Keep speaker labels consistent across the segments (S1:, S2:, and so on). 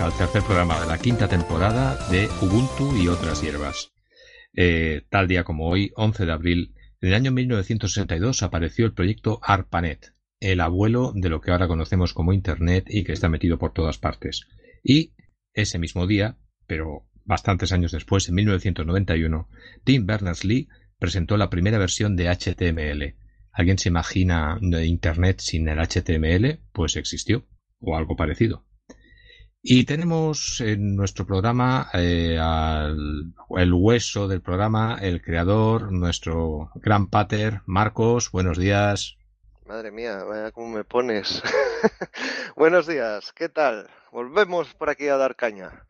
S1: al tercer programa de la quinta temporada de Ubuntu y otras hierbas. Eh, tal día como hoy, 11 de abril, en el año 1962 apareció el proyecto ARPANET, el abuelo de lo que ahora conocemos como Internet y que está metido por todas partes. Y ese mismo día, pero bastantes años después, en 1991, Tim Berners-Lee presentó la primera versión de HTML. ¿Alguien se imagina Internet sin el HTML? Pues existió, o algo parecido. Y tenemos en nuestro programa eh, el hueso del programa, el creador, nuestro gran pater, Marcos. Buenos días.
S2: Madre mía, vaya cómo me pones. Buenos días, ¿qué tal? Volvemos por aquí a dar caña.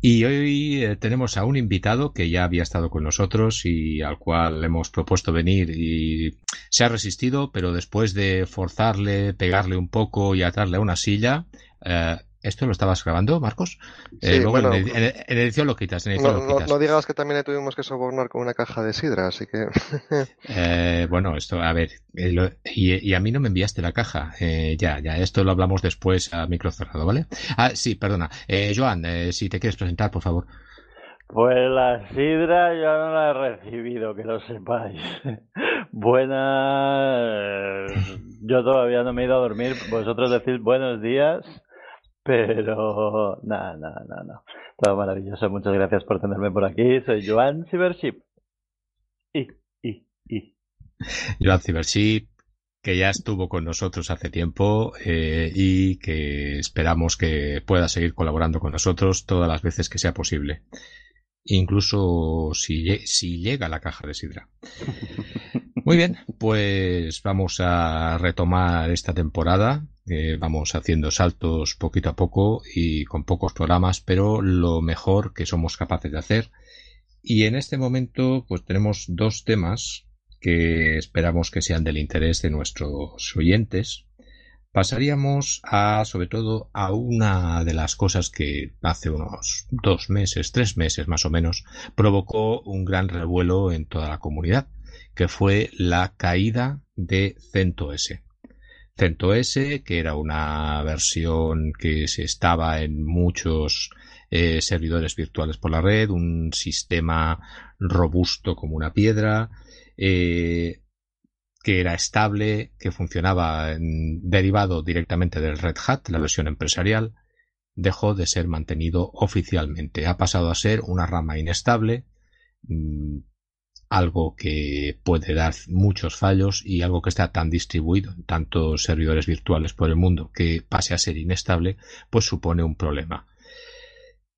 S1: Y hoy eh, tenemos a un invitado que ya había estado con nosotros y al cual le hemos propuesto venir y se ha resistido, pero después de forzarle, pegarle un poco y atarle a una silla, eh, ¿Esto lo estabas grabando, Marcos?
S2: Eh, bueno, en,
S1: edición lo quitas.
S2: no, digas que también le tuvimos que sobornar con una caja de sidra, así que.
S1: Eh, bueno, esto, a ver, eh, y, a mí no me enviaste la caja. ya, ya, esto lo hablamos después a micro cerrado, ¿vale? Ah, sí, perdona. Joan, si te quieres presentar, por favor.
S3: Pues la sidra yo no la he recibido, que lo sepáis. Buena. Yo todavía no me he ido a dormir. Vosotros decís buenos días pero nada, nada, nada. Todo maravilloso. Muchas gracias por tenerme por aquí. Soy Joan Cybership. Y, y, y.
S1: Joan Cybership, que ya estuvo con nosotros hace tiempo eh, y que esperamos que pueda seguir colaborando con nosotros todas las veces que sea posible. Incluso si, si llega la caja de sidra. Muy bien, pues vamos a retomar esta temporada vamos haciendo saltos poquito a poco y con pocos programas, pero lo mejor que somos capaces de hacer. Y en este momento, pues tenemos dos temas que esperamos que sean del interés de nuestros oyentes. Pasaríamos a, sobre todo, a una de las cosas que hace unos dos meses, tres meses más o menos, provocó un gran revuelo en toda la comunidad, que fue la caída de CentOS. CentOS, que era una versión que se estaba en muchos eh, servidores virtuales por la red, un sistema robusto como una piedra, eh, que era estable, que funcionaba derivado directamente del Red Hat, la versión empresarial, dejó de ser mantenido oficialmente. Ha pasado a ser una rama inestable, mm, algo que puede dar muchos fallos y algo que está tan distribuido en tantos servidores virtuales por el mundo que pase a ser inestable, pues supone un problema.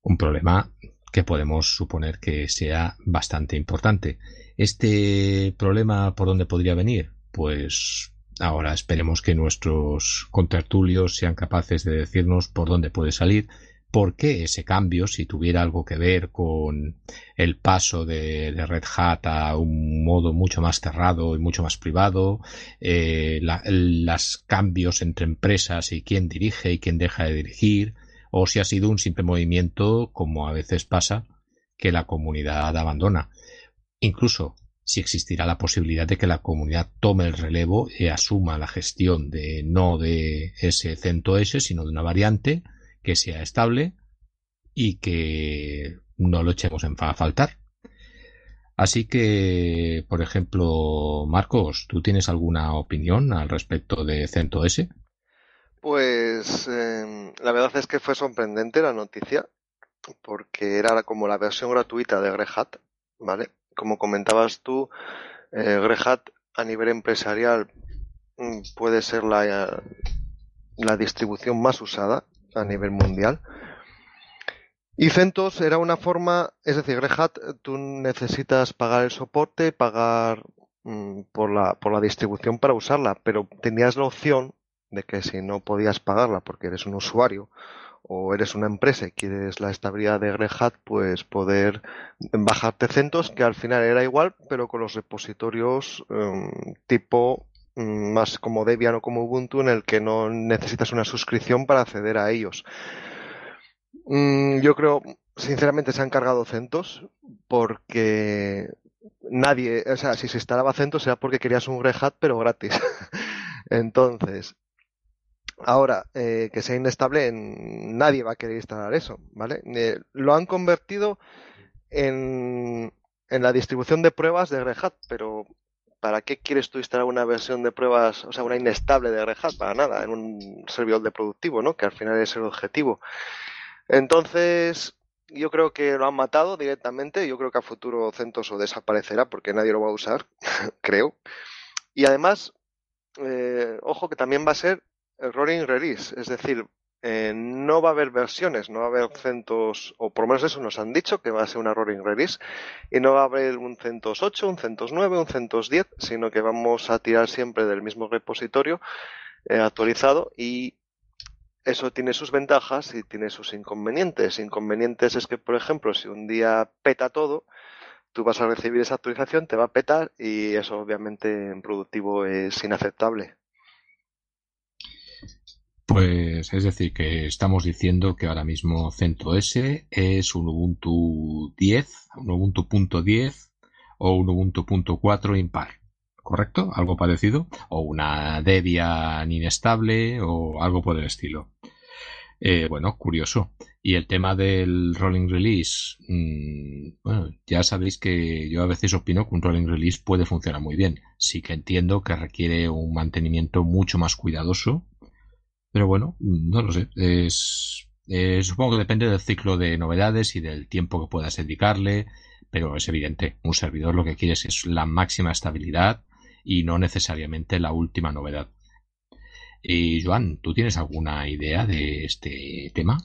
S1: Un problema que podemos suponer que sea bastante importante. ¿Este problema por dónde podría venir? Pues ahora esperemos que nuestros contertulios sean capaces de decirnos por dónde puede salir por qué ese cambio, si tuviera algo que ver con el paso de, Red Hat a un modo mucho más cerrado y mucho más privado, eh, los cambios entre empresas y quién dirige y quién deja de dirigir, o si ha sido un simple movimiento, como a veces pasa, que la comunidad abandona. Incluso si existirá la posibilidad de que la comunidad tome el relevo y asuma la gestión de no de ese CentOS, sino de una variante, que sea estable y que no lo echemos en a faltar. Así que, por ejemplo, Marcos, ¿tú tienes alguna opinión al respecto de CentOS?
S2: Pues em, la verdad es que fue sorprendente la noticia, porque era como la versión gratuita de Grehat, ¿vale? Como comentabas tú, eh, Grehat a nivel empresarial mm, puede ser la, la distribución más usada a nivel mundial. Y CentOS era una forma, es decir, Red tú necesitas pagar el soporte, pagar mm, por, la, por la distribución para usarla, pero tenías la opción de que si no podías pagarla porque eres un usuario o eres una empresa y quieres la estabilidad de Red pues poder bajarte CentOS, que al final era igual, pero con los repositorios em, tipo más como Debian o como Ubuntu en el que no necesitas una suscripción para acceder a ellos. Mm, yo creo, sinceramente, se han cargado CentOS porque nadie, o sea, si se instalaba CentOS era porque querías un Red Hat pero gratis. Entonces, Ahora, eh, que sea inestable, nadie va a querer instalar eso, ¿vale? Eh, lo han convertido en, en la distribución de pruebas de Red Hat, pero ¿para qué quieres tú instalar una versión de pruebas, o sea, una inestable de Red? Para nada, en un servidor de productivo, ¿no? Que al final es el objetivo. Entonces, yo creo que lo han matado directamente. Yo creo que a futuro CentOS desaparecerá porque nadie lo va a usar, creo. Y además, eh, ojo que también va a ser rolling release, es decir, eh, no va a haber versiones, no va a haber CentOS, o por lo menos eso nos han dicho, que va a ser una rolling release, y no va a haber un CentOS 8, un CentOS 9, un CentOS 10, sino que vamos a tirar siempre del mismo repositorio eh, actualizado y eso tiene sus ventajas y tiene sus inconvenientes. Inconvenientes es que, por ejemplo, si un día peta todo, tú vas a recibir esa actualización, te va a petar y eso obviamente en productivo es inaceptable.
S1: Pues es decir, que estamos diciendo que ahora mismo CentOS es un Ubuntu 10, un Ubuntu.10 o un Ubuntu.4 impar, ¿correcto? ¿Algo parecido? O una Debian inestable o algo por el estilo. Eh, bueno, curioso. Y el tema del rolling release, mm, bueno, ya sabéis que yo a veces opino que un rolling release puede funcionar muy bien. Sí que entiendo que requiere un mantenimiento mucho más cuidadoso pero bueno, no lo sé. Es, eh, supongo que depende del ciclo de novedades y del tiempo que puedas dedicarle, pero es evidente, un servidor lo que quieres es la máxima estabilidad y no necesariamente la última novedad. Y Joan, ¿tú tienes alguna idea de este tema?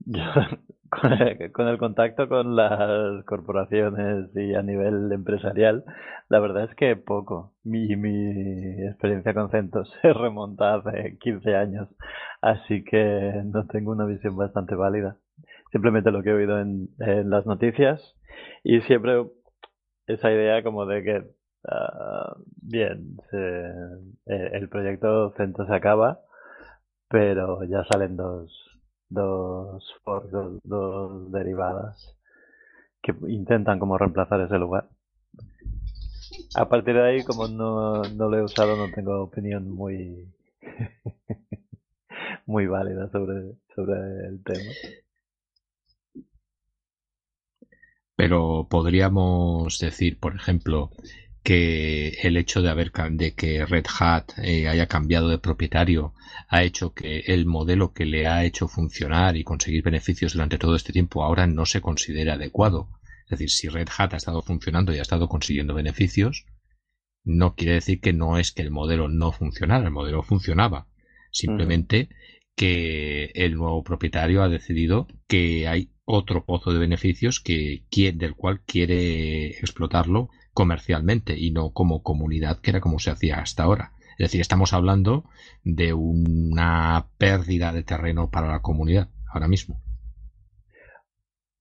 S3: con el, contacto con las corporaciones y a nivel empresarial, la verdad es que poco. Mi, mi experiencia con CentOS se remonta hace 15 años, así que no tengo una visión bastante válida. Simplemente lo que he oído en, las noticias y siempre esa idea como de que, ah, bien, eh, el proyecto CentOS se acaba, pero ya salen dos dos, dos, derivadas que intentan como reemplazar ese lugar. A partir de ahí, como no, no lo he usado, no tengo opinión muy muy válida sobre, sobre el tema.
S1: Pero podríamos decir, por ejemplo, que el hecho de haber de que Red Hat eh, haya cambiado de propietario ha hecho que el modelo que le ha hecho funcionar y conseguir beneficios durante todo este tiempo ahora no se considere adecuado. Es decir, si Red Hat ha estado funcionando y ha estado consiguiendo beneficios, no quiere decir que no es que el modelo no funcionara, el modelo funcionaba. Simplemente que el nuevo propietario ha decidido que hay otro pozo de beneficios que, del cual quiere explotarlo comercialmente y no como comunidad, que era como se hacía hasta ahora. Es decir, estamos hablando de una pérdida de terreno para la comunidad ahora mismo.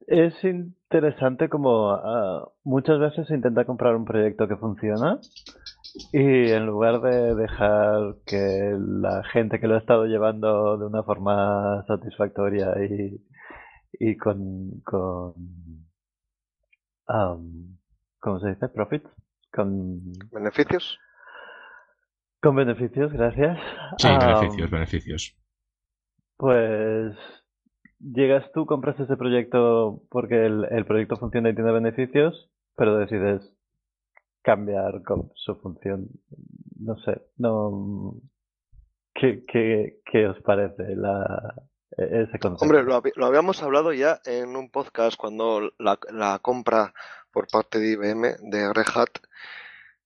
S3: Es interesante como ah, muchas veces se intenta comprar un proyecto que funciona y en lugar de dejar que la gente que lo ha estado llevando de una forma satisfactoria y, y con, con ¿cómo se dice? Profits. Con
S2: beneficios.
S3: Con beneficios, gracias.
S1: Sí, beneficios, beneficios.
S3: Pues llegas tú, compras ese proyecto porque el, proyecto funciona y tiene beneficios, pero decides cambiar con su función. No sé, no. ¿Qué, qué, qué os parece la, ese concepto?
S2: Hombre, lo, lo, habíamos hablado ya en un podcast cuando la, la compra por parte de IBM, de Red Hat.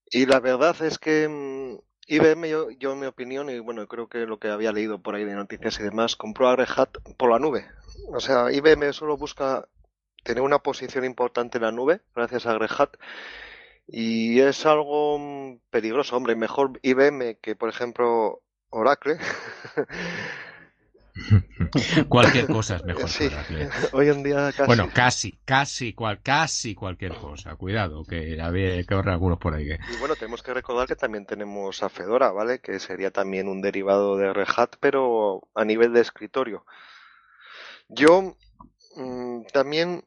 S2: Y la verdad es que mm, IBM, yo, yo en mi opinión, y bueno, creo que lo que había leído por ahí de noticias y demás, compró a Red Hat por la nube. O sea, IBM solo busca tener una posición importante en la nube, gracias a Red Hat. Y es algo mm, peligroso, hombre. Mejor IBM que, por ejemplo, Oracle.
S1: cualquier cosa es mejor
S2: Hoy en día casi.
S1: Bueno, casi, casi, cual, casi cualquier cosa. Cuidado, que había que ahorrar algunos por ahí.
S2: Y bueno, tenemos que recordar que también tenemos a Fedora, ¿vale? Que sería también un derivado de Red Hat, pero a nivel de escritorio. Yo mm, también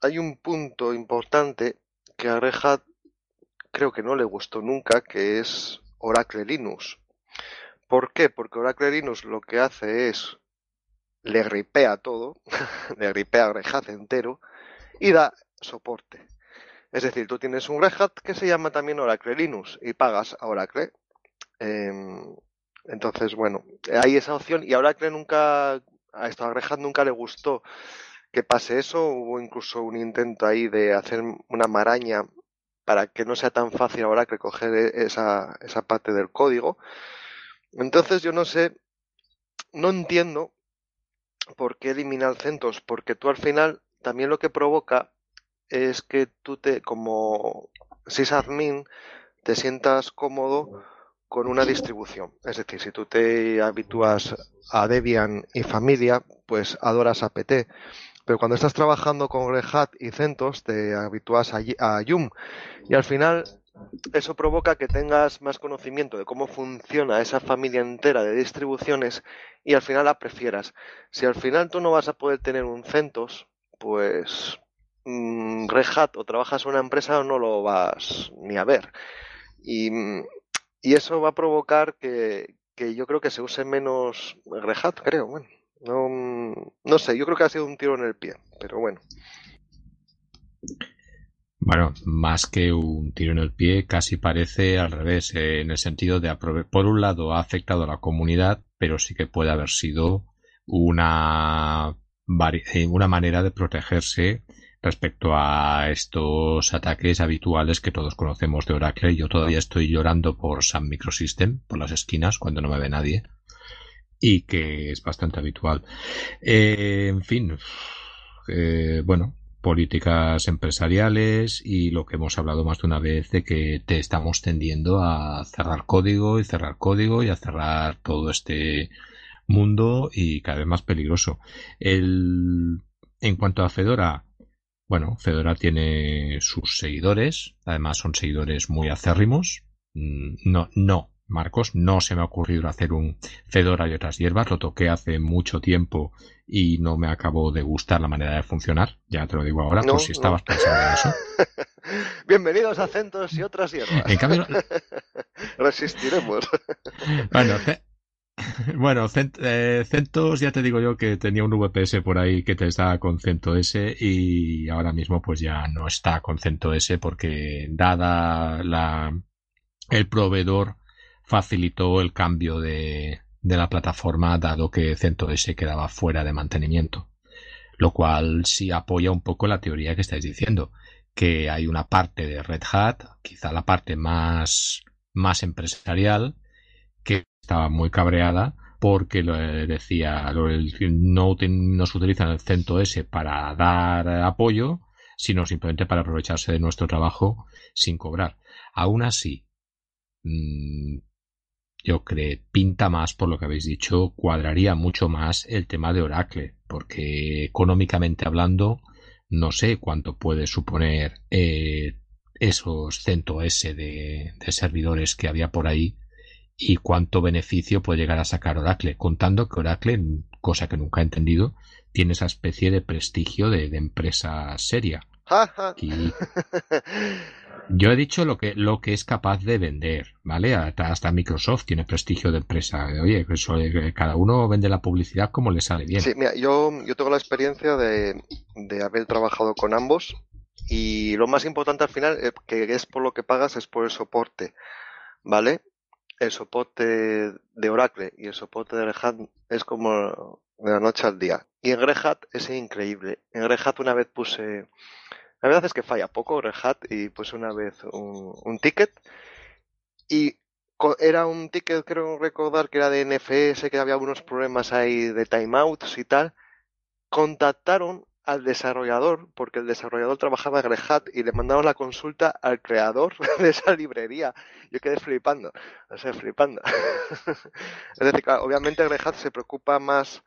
S2: hay un punto importante que a Red Hat creo que no le gustó nunca, que es Oracle Linux ¿Por qué? Porque Oracle Linux lo que hace es le gripea todo, le gripea Red Hat entero y da soporte. Es decir, tú tienes un Red que se llama también Oracle Linux y pagas a Oracle. Em, entonces, bueno, hay esa opción y a Oracle nunca, a esto a nunca le gustó que pase eso. Hubo incluso un intento ahí de hacer una maraña para que no sea tan fácil ahora que coger e-, esa, esa parte del código. Entonces yo no sé, no entiendo por qué eliminar CentOS, porque tú al final también lo que provoca es que tú te, como sysadmin, te sientas cómodo con una distribución. Es decir, si tú te habitúas a Debian y familia, pues adoras apt. Pero cuando estás trabajando con Red Hat y CentOS, te habitúas a, Yum. Y al final, eso provoca que tengas más conocimiento de cómo funciona esa familia entera de distribuciones y al final la prefieras. Si al final tú no vas a poder tener un CentOS, pues mmm, Red Hat o trabajas en una empresa o no lo vas ni a ver. Y, y eso va a provocar que, que yo creo que se use menos Red Hat, creo. Bueno. No, no sé, yo creo que ha sido un tiro en el pie, pero bueno.
S1: Bueno, más que un tiro en el pie, casi parece al revés, eh, en el sentido de, por un lado, ha afectado a la comunidad, pero sí que puede haber sido una, eh, una manera de protegerse respecto a estos ataques habituales que todos conocemos de Oracle. Yo todavía estoy llorando por Sun Microsystem, por las esquinas, cuando no me ve nadie y que es bastante habitual. Eh, en fin, eh, bueno, políticas empresariales y lo que hemos hablado más de una vez de que te estamos tendiendo a cerrar código y cerrar código y a cerrar todo este mundo y cada vez más peligroso. El, en cuanto a Fedora, bueno, Fedora tiene sus seguidores, además son seguidores muy acérrimos. Mm, no, no, Marcos, no se me ha ocurrido hacer un Fedora y otras hierbas, lo toqué hace mucho tiempo y no me acabó de gustar la manera de funcionar, ya te lo digo ahora, por si estabas pensando en eso.
S2: Bienvenidos a Centos y otras hierbas. En cambio, resistiremos.
S1: bueno, bueno, eh, CentOS ya te digo yo que tenía un VPS por ahí que te estaba con CentOS y ahora mismo pues ya no está con CentOS porque dada la el proveedor facilitó el cambio de, de la plataforma dado que CentOS quedaba fuera de mantenimiento. Lo cual sí apoya un poco la teoría que estáis diciendo, que hay una parte de Red Hat, quizá la parte más, más empresarial, que estaba muy cabreada porque lo decía, no, no se utiliza el CentOS para dar apoyo, sino simplemente para aprovecharse de nuestro trabajo sin cobrar. Aún así, mm, yo creo, pinta más por lo que habéis dicho, cuadraría mucho más el tema de Oracle, porque económicamente hablando, no sé cuánto puede suponer eh, esos CentOS de, de servidores que había por ahí y cuánto beneficio puede llegar a sacar Oracle, contando que Oracle, cosa que nunca he entendido, tiene esa especie de prestigio de, de empresa seria. y, Yo he dicho lo que, lo que es capaz de vender, ¿vale? Hasta, Microsoft tiene prestigio de empresa. Oye, eso, eh, cada uno vende la publicidad como le sale bien.
S2: Sí, mira, yo, yo tengo la experiencia de, de haber trabajado con ambos y lo más importante al final, eh, que es por lo que pagas, es por el soporte, ¿vale? El soporte de Oracle y el soporte de Red Hat es como de la noche al día. Y en Red Hat es increíble. En Red Hat una vez puse la verdad es que falla poco Red y pues una vez un, ticket y era un ticket, creo recordar que era de NFS, que había algunos problemas ahí de timeouts y tal. Contactaron al desarrollador, porque el desarrollador trabajaba en Red y le mandaron la consulta al creador de esa librería. Yo quedé flipando, o sea, flipando. es decir, obviamente Red se preocupa más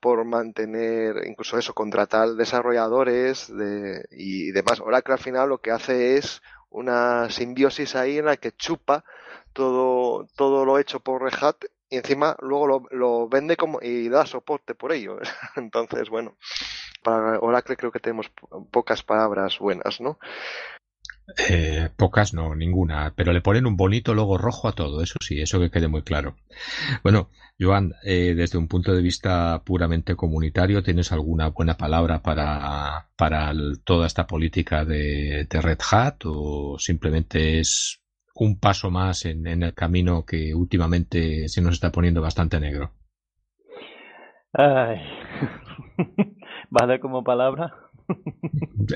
S2: por mantener, incluso eso, contratar desarrolladores de, y demás. Oracle al final lo que hace es una simbiosis ahí en la que chupa todo, todo lo hecho por Red Hat y encima luego lo, lo vende como y da soporte por ello. Entonces, bueno, para Oracle creo que tenemos pocas palabras buenas, ¿no?
S1: Eh, pocas no, ninguna, pero le ponen un bonito logo rojo a todo, eso sí, eso que quede muy claro. Bueno, Joan, eh, desde un punto de vista puramente comunitario, ¿tienes alguna buena palabra para, para toda esta política de, Red Hat o simplemente es un paso más en, el camino que últimamente se nos está poniendo bastante negro?
S3: ¿Vale como palabra?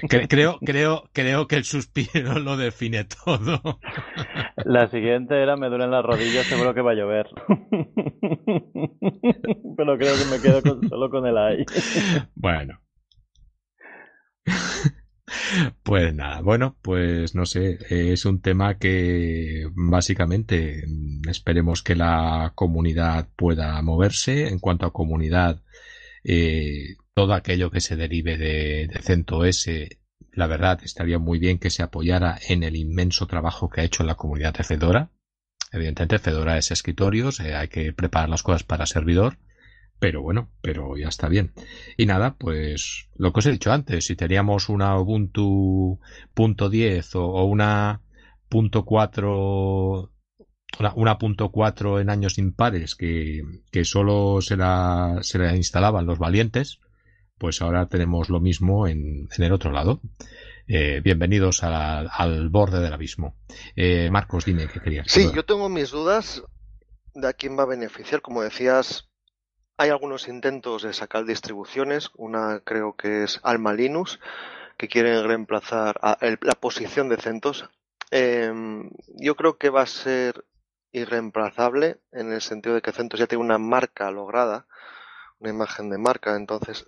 S1: Creo, creo, creo que el suspiro lo define todo.
S3: La siguiente era me duelen las rodillas, seguro que va a llover. Pero creo que me quedo solo con el ay.
S1: Bueno. Pues nada, bueno, pues no sé, es un tema que básicamente esperemos que la comunidad pueda moverse. En cuanto a comunidad, eh, todo aquello que se derive de, de CentOS, la verdad, estaría muy bien que se apoyara en el inmenso trabajo que ha hecho la comunidad de Fedora. Evidentemente, Fedora es escritorios, hay que preparar las cosas para servidor, pero bueno, pero ya está bien. Y nada, pues lo que os he dicho antes, si teníamos una Ubuntu punto .10 o, o una punto .4 una, punto .4 en años impares que, que solo se la, se la instalaban los valientes, pues ahora tenemos lo mismo en, en el otro lado. Eh, bienvenidos al borde del abismo. Eh, Marcos, dime qué querías.
S2: Sí, yo tengo mis dudas de a quién va a beneficiar. Como decías, hay algunos intentos de sacar distribuciones. Una creo que es Alma Linux, que quieren reemplazar la posición de CentOS. Em, yo creo que va a ser irreemplazable en el sentido de que CentOS ya tiene una marca lograda, una imagen de marca. Entonces,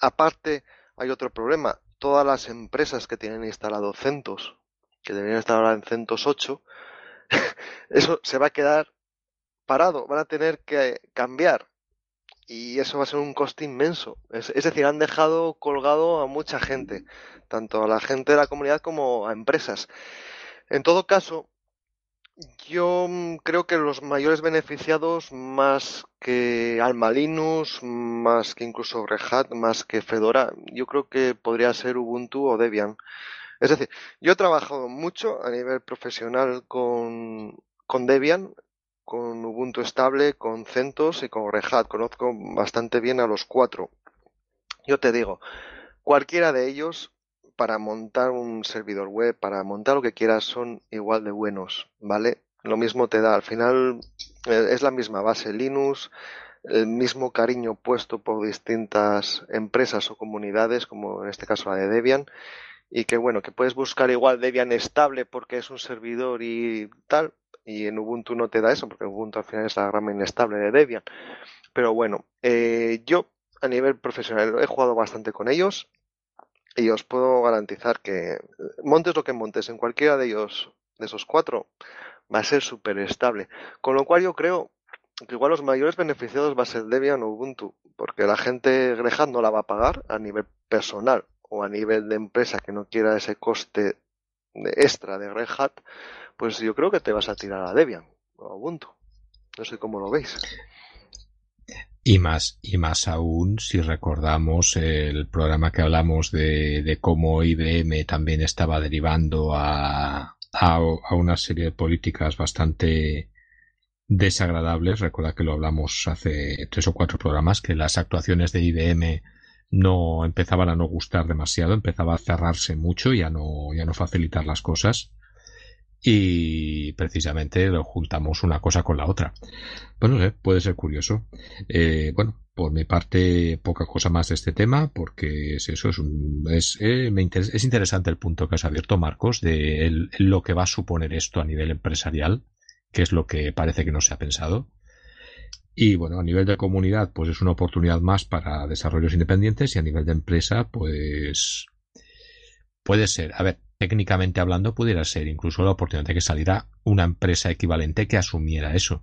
S2: aparte, hay otro problema. Todas las empresas que tienen instalado CentOS, que deberían estar ahora en CentOS 8, eso se va a quedar parado. Van a tener que cambiar. Y eso va a ser un coste inmenso. Es, es decir, han dejado colgado a mucha gente, tanto a la gente de la comunidad como a empresas. En todo caso, yo mm, creo que los mayores beneficiados, más que Alma Linux, más que incluso Red Hat, más que Fedora, yo creo que podría ser Ubuntu o Debian. Es decir, yo he trabajado mucho a nivel profesional con, con Debian, con Ubuntu estable, con CentOS y con Red Hat. Conozco bastante bien a los cuatro. Yo te digo, cualquiera de ellos para montar un servidor web, para montar lo que quieras, son igual de buenos, ¿vale? Lo mismo te da, al final eh, es la misma base Linux, el mismo cariño puesto por distintas empresas o comunidades, como en este caso la de Debian, y que bueno, que puedes buscar igual Debian estable porque es un servidor y tal, y en Ubuntu no te da eso, porque Ubuntu al final es la rama inestable de Debian. Pero bueno, eh, yo a nivel profesional he jugado bastante con ellos, y os puedo garantizar que montes lo que montes en cualquiera de ellos, de esos cuatro, va a ser súper estable. Con lo cual yo creo que igual los mayores beneficiados va a ser Debian o Ubuntu, porque la gente Red no la va a pagar a nivel personal o a nivel de empresa que no quiera ese coste extra de Red pues yo creo que te vas a tirar a Debian o Ubuntu. No sé cómo lo veis.
S1: Y más, y más aún si recordamos el programa que hablamos de, de cómo IBM también estaba derivando a, a, a, una serie de políticas bastante desagradables. Recuerda que lo hablamos hace tres o cuatro programas, que las actuaciones de IBM no empezaban a no gustar demasiado, empezaba a cerrarse mucho y a no, y a no facilitar las cosas y precisamente lo juntamos una cosa con la otra. Bueno, pues puede ser curioso. Eh, bueno, por mi parte, poca cosa más de este tema, porque es eso, es, un, es, eh, es interesante el punto que has abierto, Marcos, de lo que va a suponer esto a nivel empresarial, que es lo que parece que no se ha pensado. Y bueno, a nivel de comunidad, pues es una oportunidad más para desarrollos independientes y a nivel de empresa, pues puede ser. A ver, técnicamente hablando, pudiera ser incluso la oportunidad de que saliera una empresa equivalente que asumiera eso.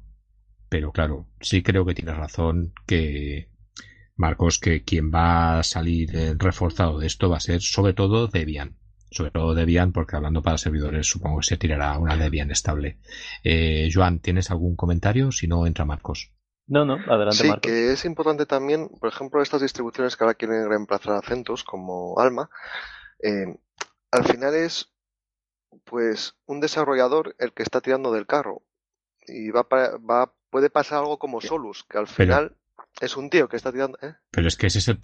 S1: Pero claro, sí creo que tienes razón que, Marcos, que quien va a salir reforzado de esto va a ser sobre todo Debian. Sobre todo Debian, porque hablando para servidores supongo que se tirará una Debian estable. Eh, Joan, ¿tienes algún comentario? Si no, entra Marcos.
S3: No, no, adelante
S2: sí,
S3: Marcos.
S2: que es importante también, por ejemplo, estas distribuciones que ahora quieren reemplazar a CentOS como Alma, eh, al final es pues un desarrollador el que está tirando del carro. Y va, va puede pasar algo como Solus, que al final es un tío que está tirando. ¿eh?
S1: Pero es que ese es el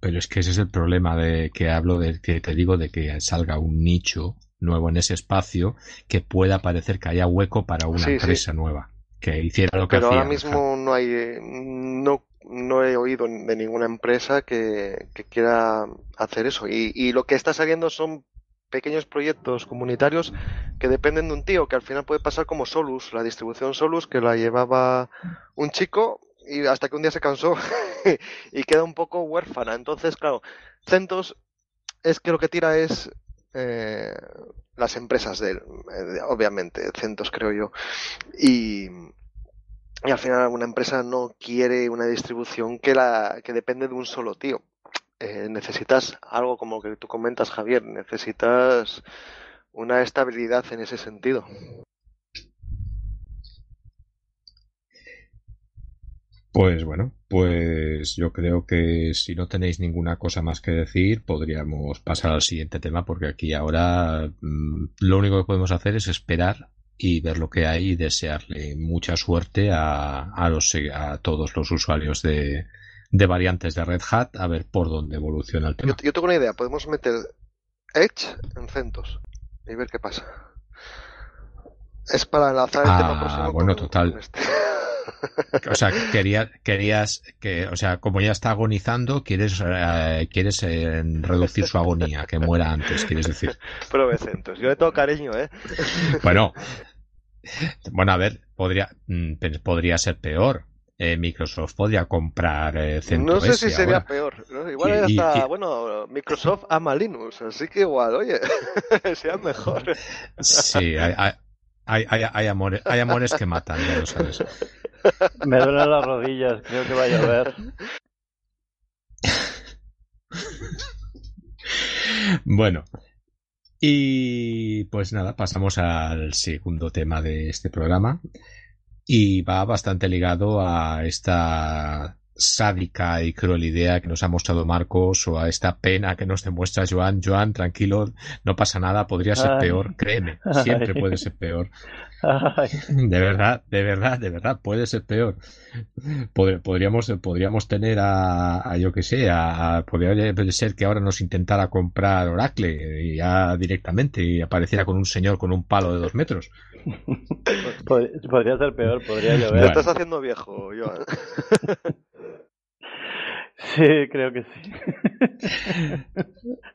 S1: pero es que ese es el problema de que hablo de que te digo de que salga un nicho nuevo en ese espacio que pueda parecer que haya hueco para una empresa nueva que hiciera lo que
S2: pero
S1: ahora
S2: mismo no hay no no he oído de ninguna empresa que, quiera hacer eso y, y lo que está saliendo son pequeños proyectos comunitarios que dependen de un tío, que al final puede pasar como Solus, la distribución Solus, que la llevaba un chico y hasta que un día se cansó y queda un poco huérfana. Entonces, claro, Centos es que lo que tira es eh, las empresas de él, eh, obviamente, Centos creo yo. Y, y al final una empresa no quiere una distribución que, la, que depende de un solo tío. Eh, necesitas algo como que tú comentas, Javier, necesitas una estabilidad en ese sentido.
S1: Pues bueno, pues yo creo que si no tenéis ninguna cosa más que decir, podríamos pasar al siguiente tema, porque aquí ahora mm, lo único que podemos hacer es esperar y ver lo que hay y desearle mucha suerte a, a, los, a todos los usuarios de, de variantes de Red Hat a ver por dónde evoluciona el tema.
S2: Yo, tengo una idea, podemos meter Edge en CentOS y ver qué pasa. Es para enlazar el tema ah, próximo.
S1: Bueno, total. Este. O sea, querías, querías que, o sea, como ya está agonizando, quieres, eh, quieres eh, reducir su agonía, que muera antes, quieres decir.
S2: Prove CentOS. Yo le tengo cariño, ¿eh?
S1: Bueno, bueno, a ver, podría, mm, podría ser peor. Eh, Microsoft podría comprar eh,
S2: No sé si sería peor. Igual hasta, bueno, Microsoft ama Linux, así que igual, oye, sea mejor.
S1: Sí, hay, hay, hay, hay, amores, hay amores que matan, ya lo sabes.
S3: Me duelen las rodillas, creo que va a llover.
S1: Bueno, y pues nada, pasamos al segundo tema de este programa, y va bastante ligado a esta sádica y cruel idea que nos ha mostrado Marcos o a esta pena que nos demuestra Joan. Joan, tranquilo, no pasa nada, podría ser peor, créeme, siempre puede ser peor. De verdad, de verdad, de verdad, puede ser peor. podríamos, podríamos tener a, yo que sé, a, podría ser que ahora nos intentara comprar Oracle ya directamente y apareciera con un señor con un palo de dos metros.
S3: Podría ser peor, podría llover.
S2: Te estás haciendo viejo, Joan.
S3: Sí, creo que sí.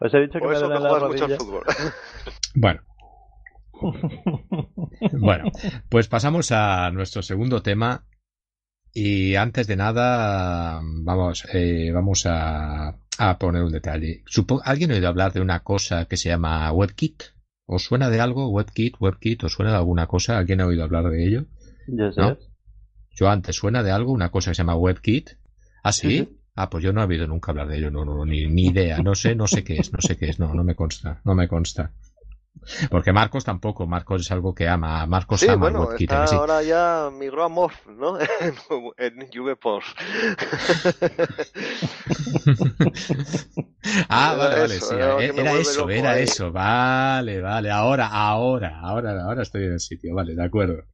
S3: Os he dicho que me duelen las rodillas.
S1: Bueno. Bueno, pues pasamos a nuestro segundo tema. Y antes de nada, vamos, eh, vamos a, a, poner un detalle. ¿Alguien ha oído hablar de una cosa que se llama WebKit? ¿Os suena de algo? WebKit, WebKit, ¿os suena de alguna cosa? ¿Alguien ha oído hablar de ello?
S3: ¿No?
S1: Yo antes suena de algo, una cosa que se llama WebKit. ¿Ah, sí? Ah, pues yo no he oído nunca hablar de ello, no, no, ni, ni idea, no sé, no sé qué es, no sé qué es, no, no me consta, no me consta. Porque Marcos tampoco, Marcos es algo que ama, Marcos
S2: sí,
S1: ama
S2: bueno, está ahora ya migró a Morph, ¿no? en VPOS.
S1: ah, vale, vale, sí, era, eso, era eso, vale, vale, ahora, ahora, ahora, ahora estoy en el sitio, vale, de acuerdo.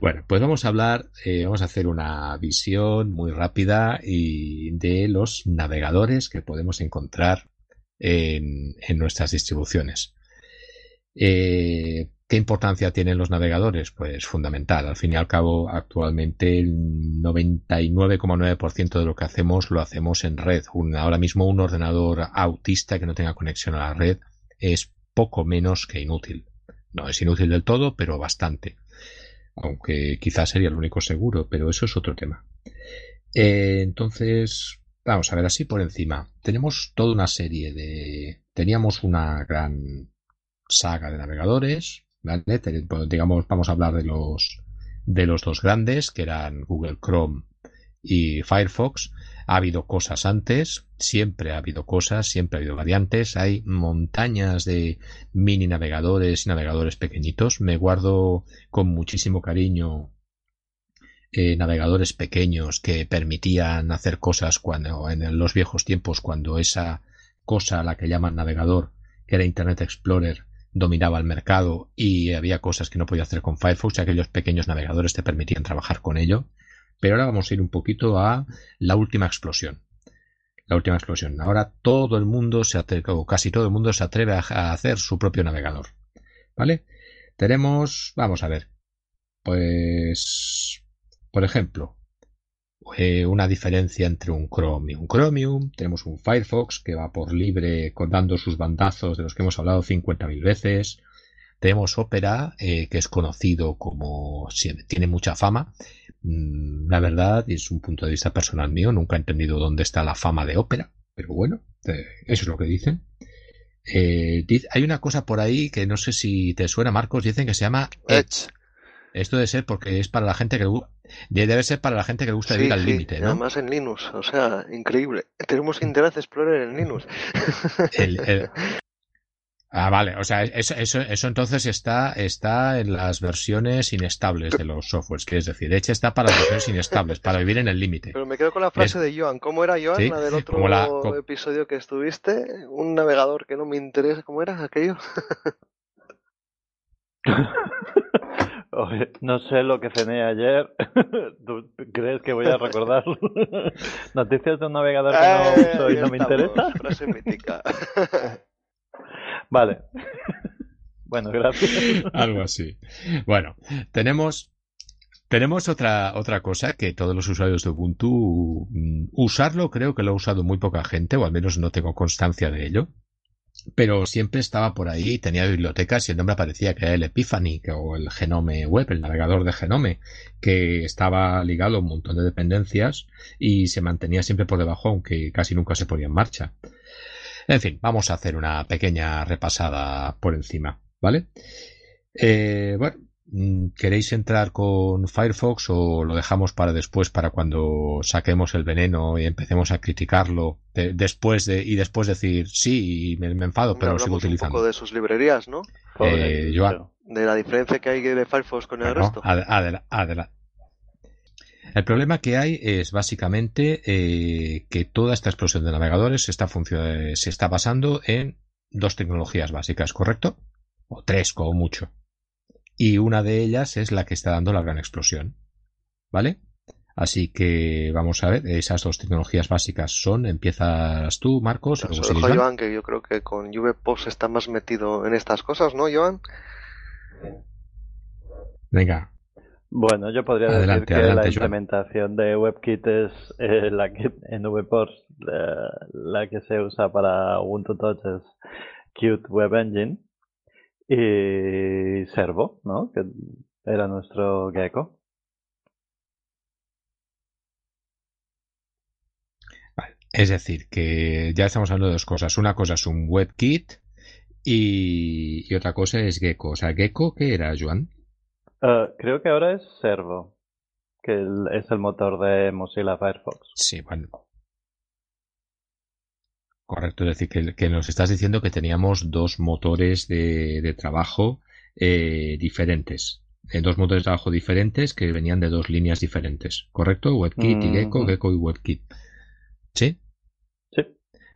S1: Bueno, pues vamos a hablar, eh, vamos a hacer una visión muy rápida y de los navegadores que podemos encontrar en, en nuestras distribuciones. Eh, ¿Qué importancia tienen los navegadores? Pues fundamental. Al fin y al cabo, actualmente el 99,9% de lo que hacemos lo hacemos en red. ahora mismo un ordenador autista que no tenga conexión a la red es poco menos que inútil. No es inútil del todo, pero bastante. Aunque quizás sería el único seguro, pero eso es otro tema. Eh, entonces, vamos a ver así por encima. Tenemos toda una serie de... Teníamos una gran saga de navegadores, ¿vale? Pues, digamos, vamos a hablar de los de los dos grandes, que eran Google Chrome y Firefox. Ha habido cosas antes, siempre ha habido cosas, siempre ha habido variantes. Hay montañas de mini navegadores y navegadores pequeñitos. Me guardo con muchísimo cariño eh, navegadores pequeños que permitían hacer cosas cuando en los viejos tiempos, cuando esa cosa a la que llaman navegador que era Internet Explorer, dominaba el mercado y había cosas que no podía hacer con Firefox, aquellos pequeños navegadores te permitían trabajar con ello. Pero ahora vamos a ir un poquito a la última explosión. La última explosión. Ahora todo el mundo se atreve, o casi todo el mundo se atreve a hacer su propio navegador. ¿Vale? Tenemos, vamos a ver, pues, por ejemplo, eh, una diferencia entre un Chrome y un Chromium. Tenemos un Firefox que va por libre dando sus bandazos de los que hemos hablado 50.000 veces. Tenemos Opera, eh, que es conocido como tiene mucha fama. Mm, la verdad, y es un punto de vista personal mío, nunca he entendido dónde está la fama de Opera, pero bueno, eh, eso es lo que dicen. hay una cosa por ahí que no sé si te suena, Marcos, dicen que se llama Edge. Esto debe ser porque es para la gente que debe ser para la gente que le gusta vivir al límite, ¿no?
S2: Además en Linux, o sea, increíble. Tenemos Internet Explorer en Linux.
S1: Ah, vale, o sea, eso, eso, eso, entonces está, está en las versiones inestables de los softwares, que es decir, hecha está para las versiones inestables, para vivir en el límite.
S2: Pero me quedo con la frase de Joan. ¿Cómo era Joan? La del otro episodio que estuviste. Un navegador que no me interesa. ¿Cómo era aquello?
S3: No sé lo que cené ayer. ¿Tú crees que voy a recordar noticias de un navegador que no eh, uso y no me interesa?
S2: Frase mítica.
S3: Vale. Bueno, gracias.
S1: Algo así. Bueno, tenemos tenemos otra, otra cosa que todos los usuarios de Ubuntu mm, usarlo creo que lo ha usado muy poca gente, o al menos no tengo constancia de ello pero siempre estaba por ahí, tenía bibliotecas y el nombre aparecía que era el Epiphany o el Genome Web, el navegador de Genome, que estaba ligado a un montón de dependencias y se mantenía siempre por debajo, aunque casi nunca se ponía en marcha. En fin, vamos a hacer una pequeña repasada por encima, ¿vale? Eh, bueno, ¿Queréis entrar con Firefox o lo dejamos para después, para cuando saquemos el veneno y empecemos a criticarlo después de y después decir sí, me, enfado, pero lo sigo utilizando?
S2: un poco de sus librerías, ¿no?
S1: Eh,
S2: de la diferencia que hay de Firefox con el resto.
S1: El problema que hay es básicamente eh, que toda esta explosión de navegadores está se está basando en dos tecnologías básicas, ¿correcto? O tres, como mucho y una de ellas es la que está dando la gran explosión. ¿Vale? Así que vamos a ver, esas dos tecnologías básicas son, empiezas tú, Marcos.
S2: Joan, que yo creo que con VPOS está más metido en estas cosas, ¿no, Joan?
S1: Venga.
S3: Bueno, yo podría decir que la implementación de WebKit es eh, la que en VPOS la que se usa para Ubuntu Touch es Qt Web Engine y Servo, ¿no? Que era nuestro gecko.
S1: Es decir, que ya estamos hablando de dos cosas. Una cosa es un WebKit y, y otra cosa es Gecko. O sea, ¿Gecko qué era, Joan?
S3: Uh, creo que ahora es Servo, que es el motor de Mozilla Firefox.
S1: Sí, bueno. Correcto, es decir, que, nos estás diciendo que teníamos dos motores de, trabajo eh, diferentes. Eh, dos motores de trabajo diferentes que venían de dos líneas diferentes. ¿Correcto? WebKit y Gecko, Gecko y WebKit. ¿Sí?
S3: Sí.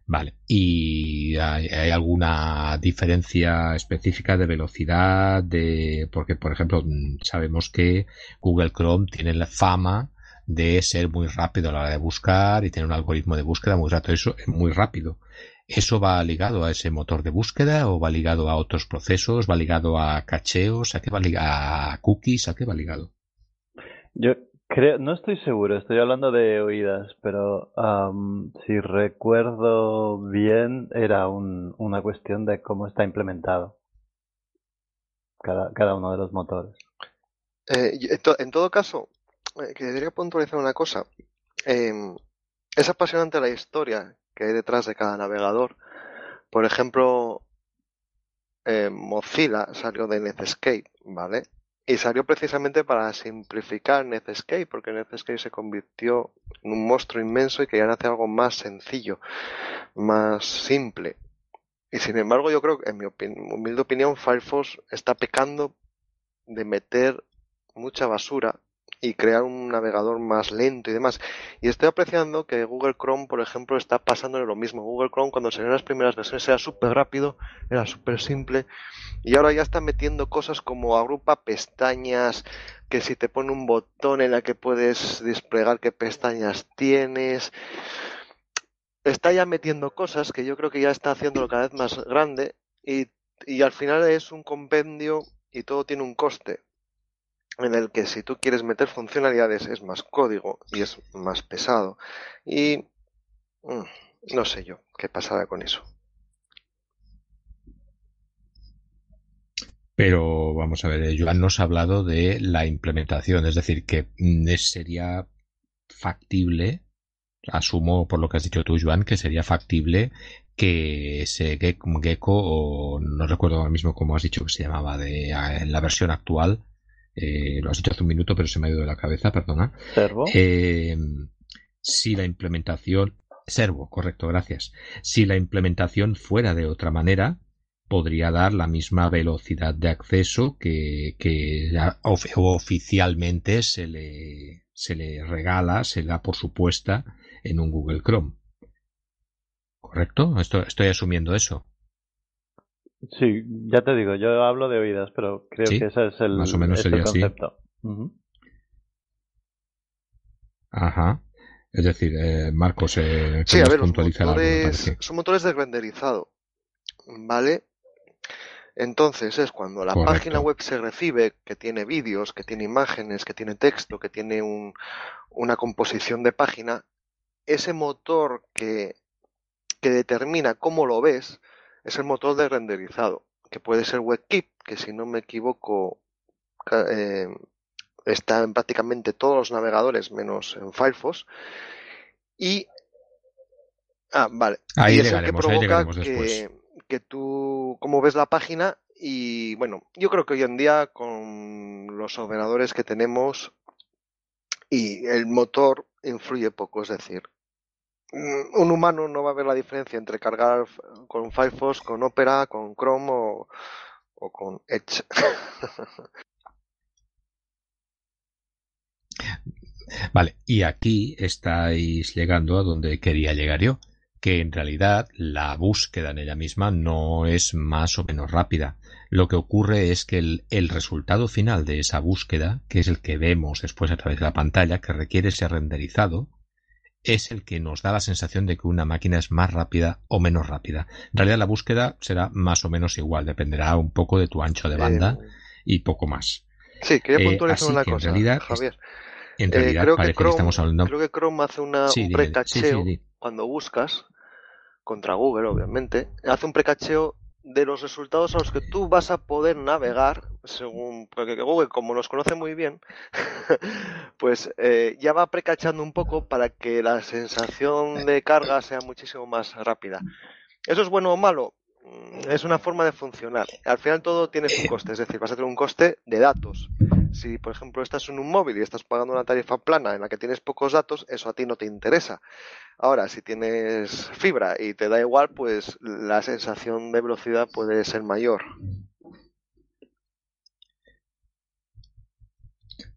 S1: Vale. ¿Y hay, alguna diferencia específica de velocidad? de Porque, por ejemplo, sabemos que Google Chrome tiene la fama de ser muy rápido a la hora de buscar y tener un algoritmo de búsqueda muy rápido. Eso es muy rápido. ¿Eso va ligado a ese motor de búsqueda o va ligado a otros procesos? ¿Va ligado a cacheos? ¿A qué va ligado? ¿A cookies? ¿A qué va ligado?
S3: Yo creo, no estoy seguro, estoy hablando de oídas, pero si recuerdo bien, era una cuestión de cómo está implementado cada, cada uno de los motores.
S2: Eh, en todo caso, quería puntualizar una cosa. Em, es apasionante la historia que hay detrás de cada navegador. Por ejemplo, eh, Mozilla salió de Netscape, ¿vale? Y salió precisamente para simplificar Netscape, porque Netscape se convirtió en un monstruo inmenso y querían hacer algo más sencillo, más simple. Y sin embargo, yo creo que, en mi humilde opinión, Firefox está pecando de meter mucha basura y crear un navegador más lento y demás. Y estoy apreciando que Google Chrome, por ejemplo, está pasándole lo mismo. Google Chrome cuando salieron las primeras versiones era súper rápido, era súper simple y ahora ya está metiendo cosas como agrupa pestañas, que si te pone un botón en la que puedes desplegar qué pestañas tienes. Está ya metiendo cosas que yo creo que ya está haciéndolo cada vez más grande y, y al final es un compendio y todo tiene un coste en el que si tú quieres meter funcionalidades es más código y es más pesado. Y mm, no sé yo qué pasará con eso.
S1: Pero vamos a ver, eh, Joan nos ha hablado de la implementación, es decir, que mm, sería factible, asumo por lo que has dicho tú, Joan, que sería factible que ese Gecko, o no recuerdo ahora mismo cómo has dicho que se llamaba, de en la versión actual, eh, lo has dicho hace un minuto, pero se me ha ido de la cabeza, perdona.
S3: Servo.
S1: Eh, si la implementación. Servo, correcto, gracias. Si la implementación fuera de otra manera, podría dar la misma velocidad de acceso que, que oficialmente se le, se le regala, se da por supuesta en un Google Chrome. ¿Correcto? estoy asumiendo eso.
S3: Sí, ya te digo, yo hablo de oídas, pero creo que ese es el,
S1: más o menos sería concepto. Ajá. Es decir, eh, Marcos, eh,
S2: sí, a ver, los motores, son motores de renderizado, ¿vale? Entonces es cuando la página web se recibe, que tiene vídeos, que tiene imágenes, que tiene texto, que tiene un, una composición de página, ese motor que, que determina cómo lo ves, es el motor de renderizado, que puede ser WebKit, que si no me equivoco eh, está en prácticamente todos los navegadores menos en Firefox. Y. Ah, vale.
S1: Ahí
S2: es
S1: el que provoca que,
S2: que tú, como ves la página, y bueno, yo creo que hoy en día con los ordenadores que tenemos y el motor influye poco, es decir, un humano no va a ver la diferencia entre cargar con Firefox, con Opera, con Chrome o, con Edge.
S1: Vale, y aquí estáis llegando a donde quería llegar yo, que en realidad la búsqueda en ella misma no es más o menos rápida. Lo que ocurre es que el, el, resultado final de esa búsqueda, que es el que vemos después a través de la pantalla, que requiere ser renderizado, es el que nos da la sensación de que una máquina es más rápida o menos rápida. En realidad la búsqueda será más o menos igual, dependerá un poco de tu ancho de banda eh, y poco más.
S2: Sí, quería eh, puntualizar una cosa, Javier.
S1: En realidad eh, creo que Chrome, estamos hablando...
S2: Creo que Chrome hace una, un precacheo cuando buscas, contra Google obviamente, hace un precacheo de los resultados a los que tú vas a poder navegar, según porque Google, como los conoce muy bien, pues eh, ya va precachando un poco para que la sensación de carga sea muchísimo más rápida. ¿Eso es bueno o malo? Mm, es una forma de funcionar. Al final todo tiene su coste, es decir, vas a tener un coste de datos. Si, por ejemplo, estás en un móvil y estás pagando una tarifa plana en la que tienes pocos datos, eso a ti no te interesa. Ahora, si tienes fibra y te da igual, pues la sensación de velocidad puede ser mayor.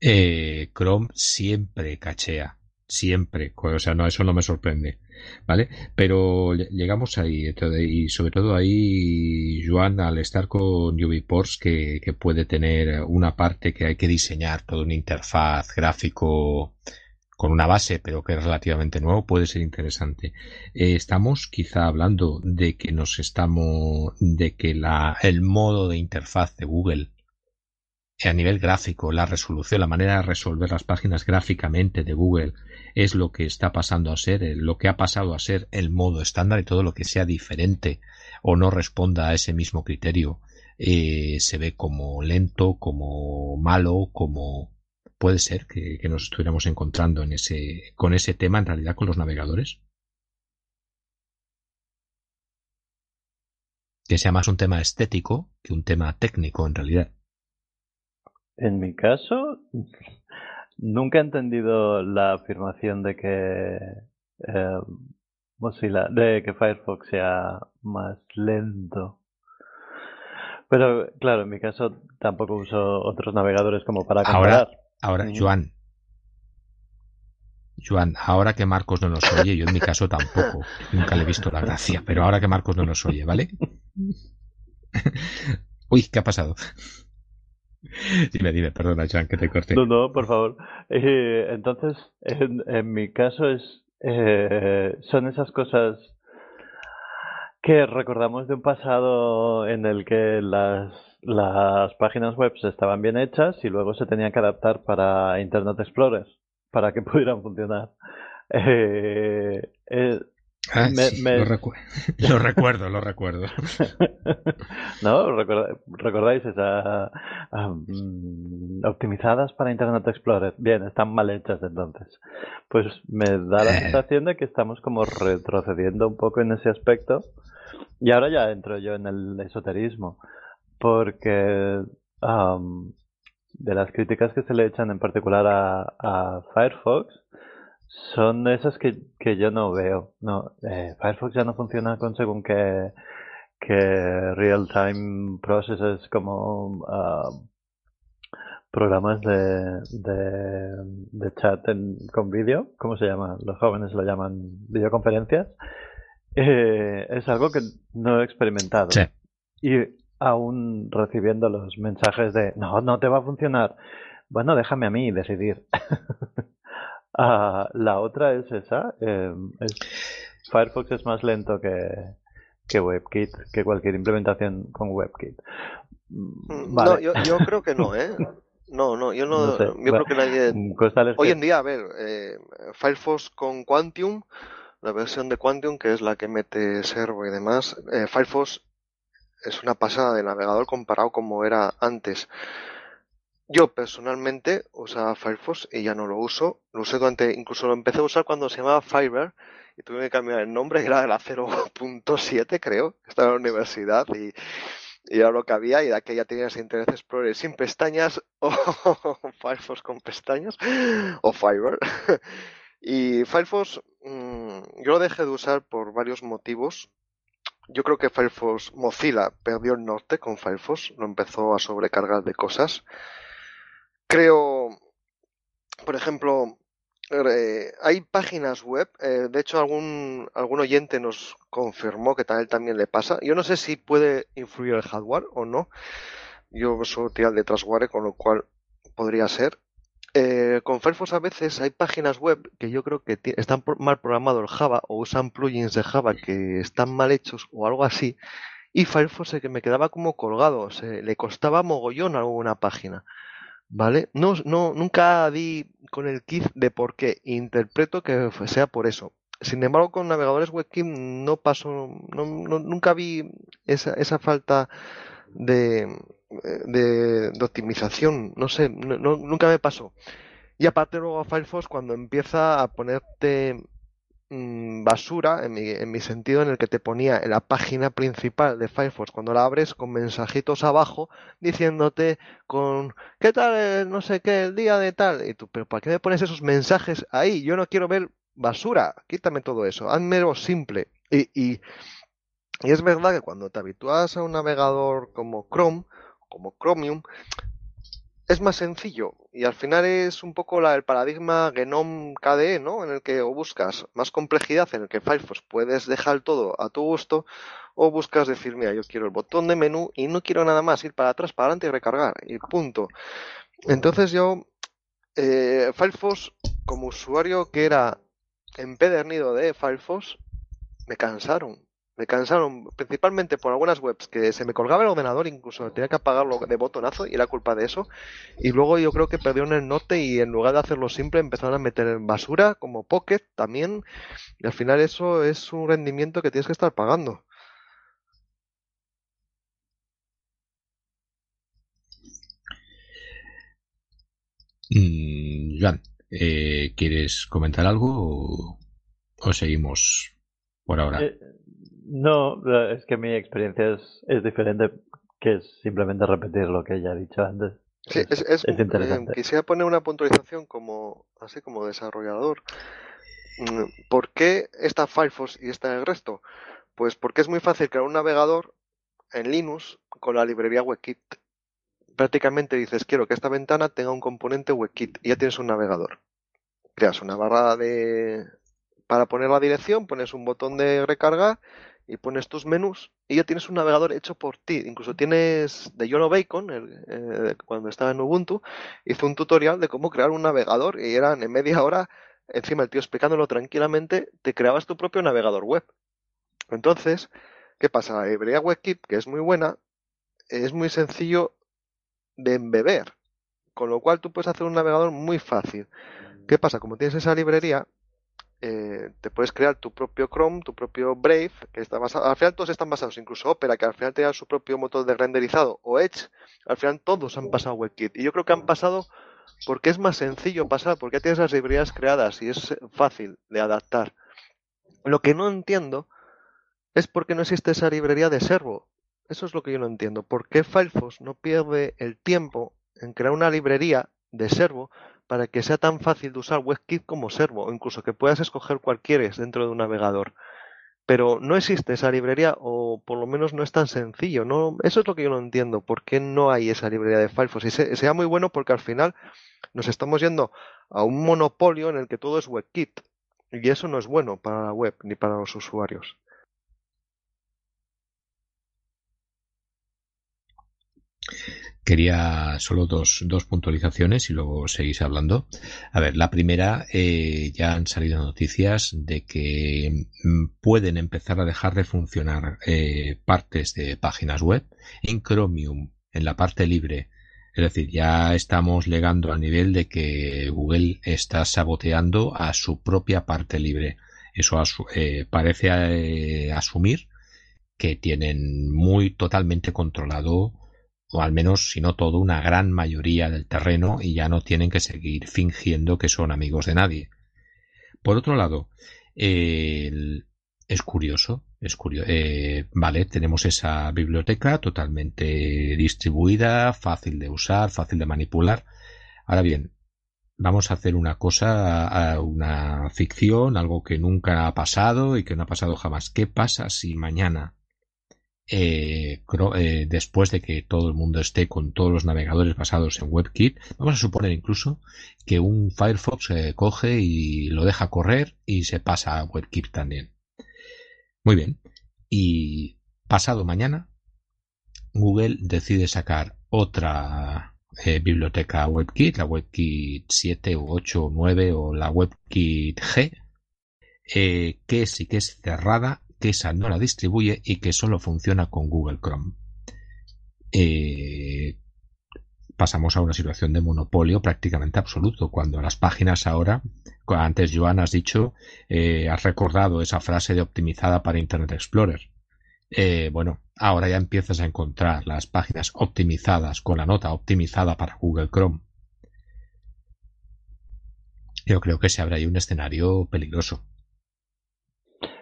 S1: Eh, Chrome siempre cachea, siempre, o sea, no, eso no me sorprende, ¿vale? Pero llegamos ahí, y sobre todo ahí, Joan, al estar con UbiPorts, que, que puede tener una parte que hay que diseñar, toda una interfaz gráfico con una base, pero que es relativamente nuevo, puede ser interesante. Eh, estamos quizá hablando de que nos estamos, de que la, el modo de interfaz de Google a nivel gráfico, la resolución, la manera de resolver las páginas gráficamente de Google es lo que está pasando a ser, eh, lo que ha pasado a ser el modo estándar y todo lo que sea diferente o no responda a ese mismo criterio eh, se ve como lento, como malo, como puede ser que, nos estuviéramos encontrando en ese, con ese tema en realidad con los navegadores. Que sea más un tema estético que un tema técnico en realidad.
S3: En mi caso, nunca he entendido la afirmación de que eh, Mozilla, de que Firefox sea más lento. Pero claro, en mi caso tampoco uso otros navegadores como para comparar.
S1: Ahora, Joan, Joan, ahora que Marcos no nos oye, yo en mi caso tampoco, nunca le he visto la gracia, pero ahora que Marcos no nos oye, ¿vale? Uy, ¿qué ha pasado? Dime, dime, perdona, Joan, que te corté.
S3: No, no, por favor. Eh, entonces, en, mi caso es eh, son esas cosas que recordamos de un pasado en el que las, las páginas web estaban bien hechas y luego se tenían que adaptar para Internet Explorer para que pudieran funcionar. Eh,
S1: Ah, lo, recuerdo, lo recuerdo.
S3: ¿No? ¿Recordáis esa optimizadas para Internet Explorer? Bien, están mal hechas entonces. Pues me da la eh. sensación de que estamos como retrocediendo un poco en ese aspecto. Y ahora ya entro yo en el esoterismo. Porque de las críticas que se le echan en particular a Firefox, son esas que, que yo no veo. No, eh, Firefox ya no funciona con según que, que real-time processes como uh, programas de, de, de chat en, con vídeo, ¿cómo se llama? Los jóvenes lo llaman videoconferencias. Eh, es algo que no he experimentado.
S1: Sí.
S3: Y aún recibiendo los mensajes de no, no te va a funcionar. Bueno, déjame a mí decidir. Ah, la otra es esa. Em, Firefox es más lento que, que WebKit, que cualquier implementación con WebKit.
S2: Mm, no, yo, creo que no, ¿eh? No, no, yo no, yo creo que nadie... Hoy en día, a ver, eh, Firefox con Quantium, la versión de Quantium, que es la que mete Servo y demás, eh, Firefox es una pasada de navegador comparado como era antes. Yo personalmente usaba Firefox y ya no lo uso. Lo usé durante, incluso lo empecé a usar cuando se llamaba Fiverr y tuve que cambiar el nombre, era la 0.7 creo, estaba en la universidad y, y era lo que había y de aquella tenías Internet Explorer sin pestañas o Firefox con pestañas o Fiverr. y Firefox mm, yo lo dejé de usar por varios motivos. Yo creo que Firefox Mozilla perdió el norte con Firefox, lo empezó a sobrecargar de cosas creo, por ejemplo, eh, hay páginas web, eh, de hecho algún, algún oyente nos confirmó que a también le pasa. Yo no sé si puede influir el hardware o no. Yo soy tirar de Trustware, con lo cual podría ser. Eh, con Firefox a veces hay páginas web que yo creo que están mal programados el Java o usan plugins de Java que están mal hechos o algo así. Y Firefox se que me quedaba como colgado, se, le costaba mogollón alguna página. ¿Vale? No, no, nunca di con el kit de por qué. Interpreto que sea por eso. Sin embargo, con navegadores WebKit no pasó, no, nunca vi esa, esa falta de, de, de, optimización. No sé, nunca me pasó. Y aparte luego Firefox cuando empieza a ponerte Mm, basura en mi, en mi, sentido en el que te ponía en la página principal de Firefox. Cuando la abres con mensajitos abajo diciéndote con qué tal no sé qué el día de tal y tú pero ¿para qué me pones esos mensajes ahí? Yo no quiero ver basura. Quítame todo eso. Hazmelo simple y, y, y es verdad que cuando te habitúas a un navegador como Chrome como Chromium es más sencillo y al final es un poco la, el paradigma Genome KDE, ¿no? En el que o buscas más complejidad, en el que Firefox puedes dejar todo a tu gusto, o buscas decir, mira, yo quiero el botón de menú y no quiero nada más, ir para atrás, para adelante y recargar, y punto. Entonces yo, eh, Firefox, como usuario que era empedernido de Firefox, me cansaron me cansaron principalmente por algunas webs que se me colgaba el ordenador, incluso tenía que apagarlo de botonazo y era culpa de eso. Y luego yo creo que perdieron el norte y en lugar de hacerlo simple empezaron a meter en basura como Pocket también. Y al final eso es un rendimiento que tienes que estar pagando.
S1: Mm, eh, ¿quieres comentar algo o, seguimos por ahora?
S3: Eh, no, es que mi experiencia es, es diferente que es simplemente repetir lo que ya he dicho antes.
S2: Sí, es, es, interesante. quisiera poner una puntualización como así como desarrollador. Mm, ¿Por qué está Firefox y está el resto? Pues porque es muy fácil crear un navegador en Linux con la librería WebKit. Prácticamente dices, quiero que esta ventana tenga un componente WebKit y ya tienes un navegador. creas una barra de para poner la dirección, pones un botón de recarga y pones tus menús y ya tienes un navegador hecho por ti. Incluso tienes de Yono Bacon, eh, cuando estaba en Ubuntu, hizo un tutorial de cómo crear un navegador y eran en media hora, encima el tío explicándolo tranquilamente, te creabas tu propio navegador web. Entonces, ¿qué pasa? La librería WebKit, que es muy buena, es muy sencillo de embeber, con lo cual tú puedes hacer un navegador muy fácil. ¿Qué pasa? Como tienes esa librería, eh, te puedes crear tu propio Chrome, tu propio Brave, que está basado, al final todos están basados, incluso Opera, que al final tenga su propio motor de renderizado, o Edge, al final todos han pasado WebKit. Y yo creo que han pasado porque es más sencillo pasar, porque ya tienes las librerías creadas y es fácil de adaptar. Lo que no entiendo es por qué no existe esa librería de servo. Eso es lo que yo no entiendo. ¿Por qué Firefox no pierde el tiempo en crear una librería de servo para que sea tan fácil de usar WebKit como servo, o incluso que puedas escoger cualquiera dentro de un navegador? Pero no existe esa librería, o por lo menos no es tan sencillo. No, eso es lo que yo no entiendo. ¿Por qué no hay esa librería de Firefox? Y sea muy bueno porque al final nos estamos yendo a un monopolio en el que todo es WebKit. Y eso no es bueno para la web ni para los usuarios.
S1: Quería solo dos, dos puntualizaciones y luego seguís hablando. A ver, la primera, eh, ya han salido noticias de que mm, pueden empezar a dejar de funcionar eh, partes de páginas web en Chromium, en la parte libre. Es decir, ya estamos llegando al nivel de que Google está saboteando a su propia parte libre. Eso eh, parece asumir que tienen muy totalmente controlado o al menos, si no todo, una gran mayoría del terreno y ya no tienen que seguir fingiendo que son amigos de nadie. Por otro lado, es curioso, es curioso. Eh, vale, tenemos esa biblioteca totalmente distribuida, fácil de usar, fácil de manipular. Ahora bien, vamos a hacer una cosa, una ficción, algo que nunca ha pasado y que no ha pasado jamás. ¿Qué pasa si mañana eh, eh, después de que todo el mundo esté con todos los navegadores basados en WebKit, vamos a suponer incluso que un Firefox eh, coge y lo deja correr y se pasa a WebKit también. Muy bien. Y pasado mañana, Google decide sacar otra biblioteca WebKit, la WebKit 7 o 8 o 9 o la WebKit G, que sí que es cerrada que esa no la distribuye y que solo funciona con Google Chrome. Eh, pasamos a una situación de monopolio prácticamente absoluto, cuando las páginas ahora, antes Joan has dicho, eh, has recordado esa frase de optimizada para Internet Explorer. Eh, bueno, ahora ya empiezas a encontrar las páginas optimizadas con la nota optimizada para Google Chrome. Yo creo que se abre ahí un escenario peligroso.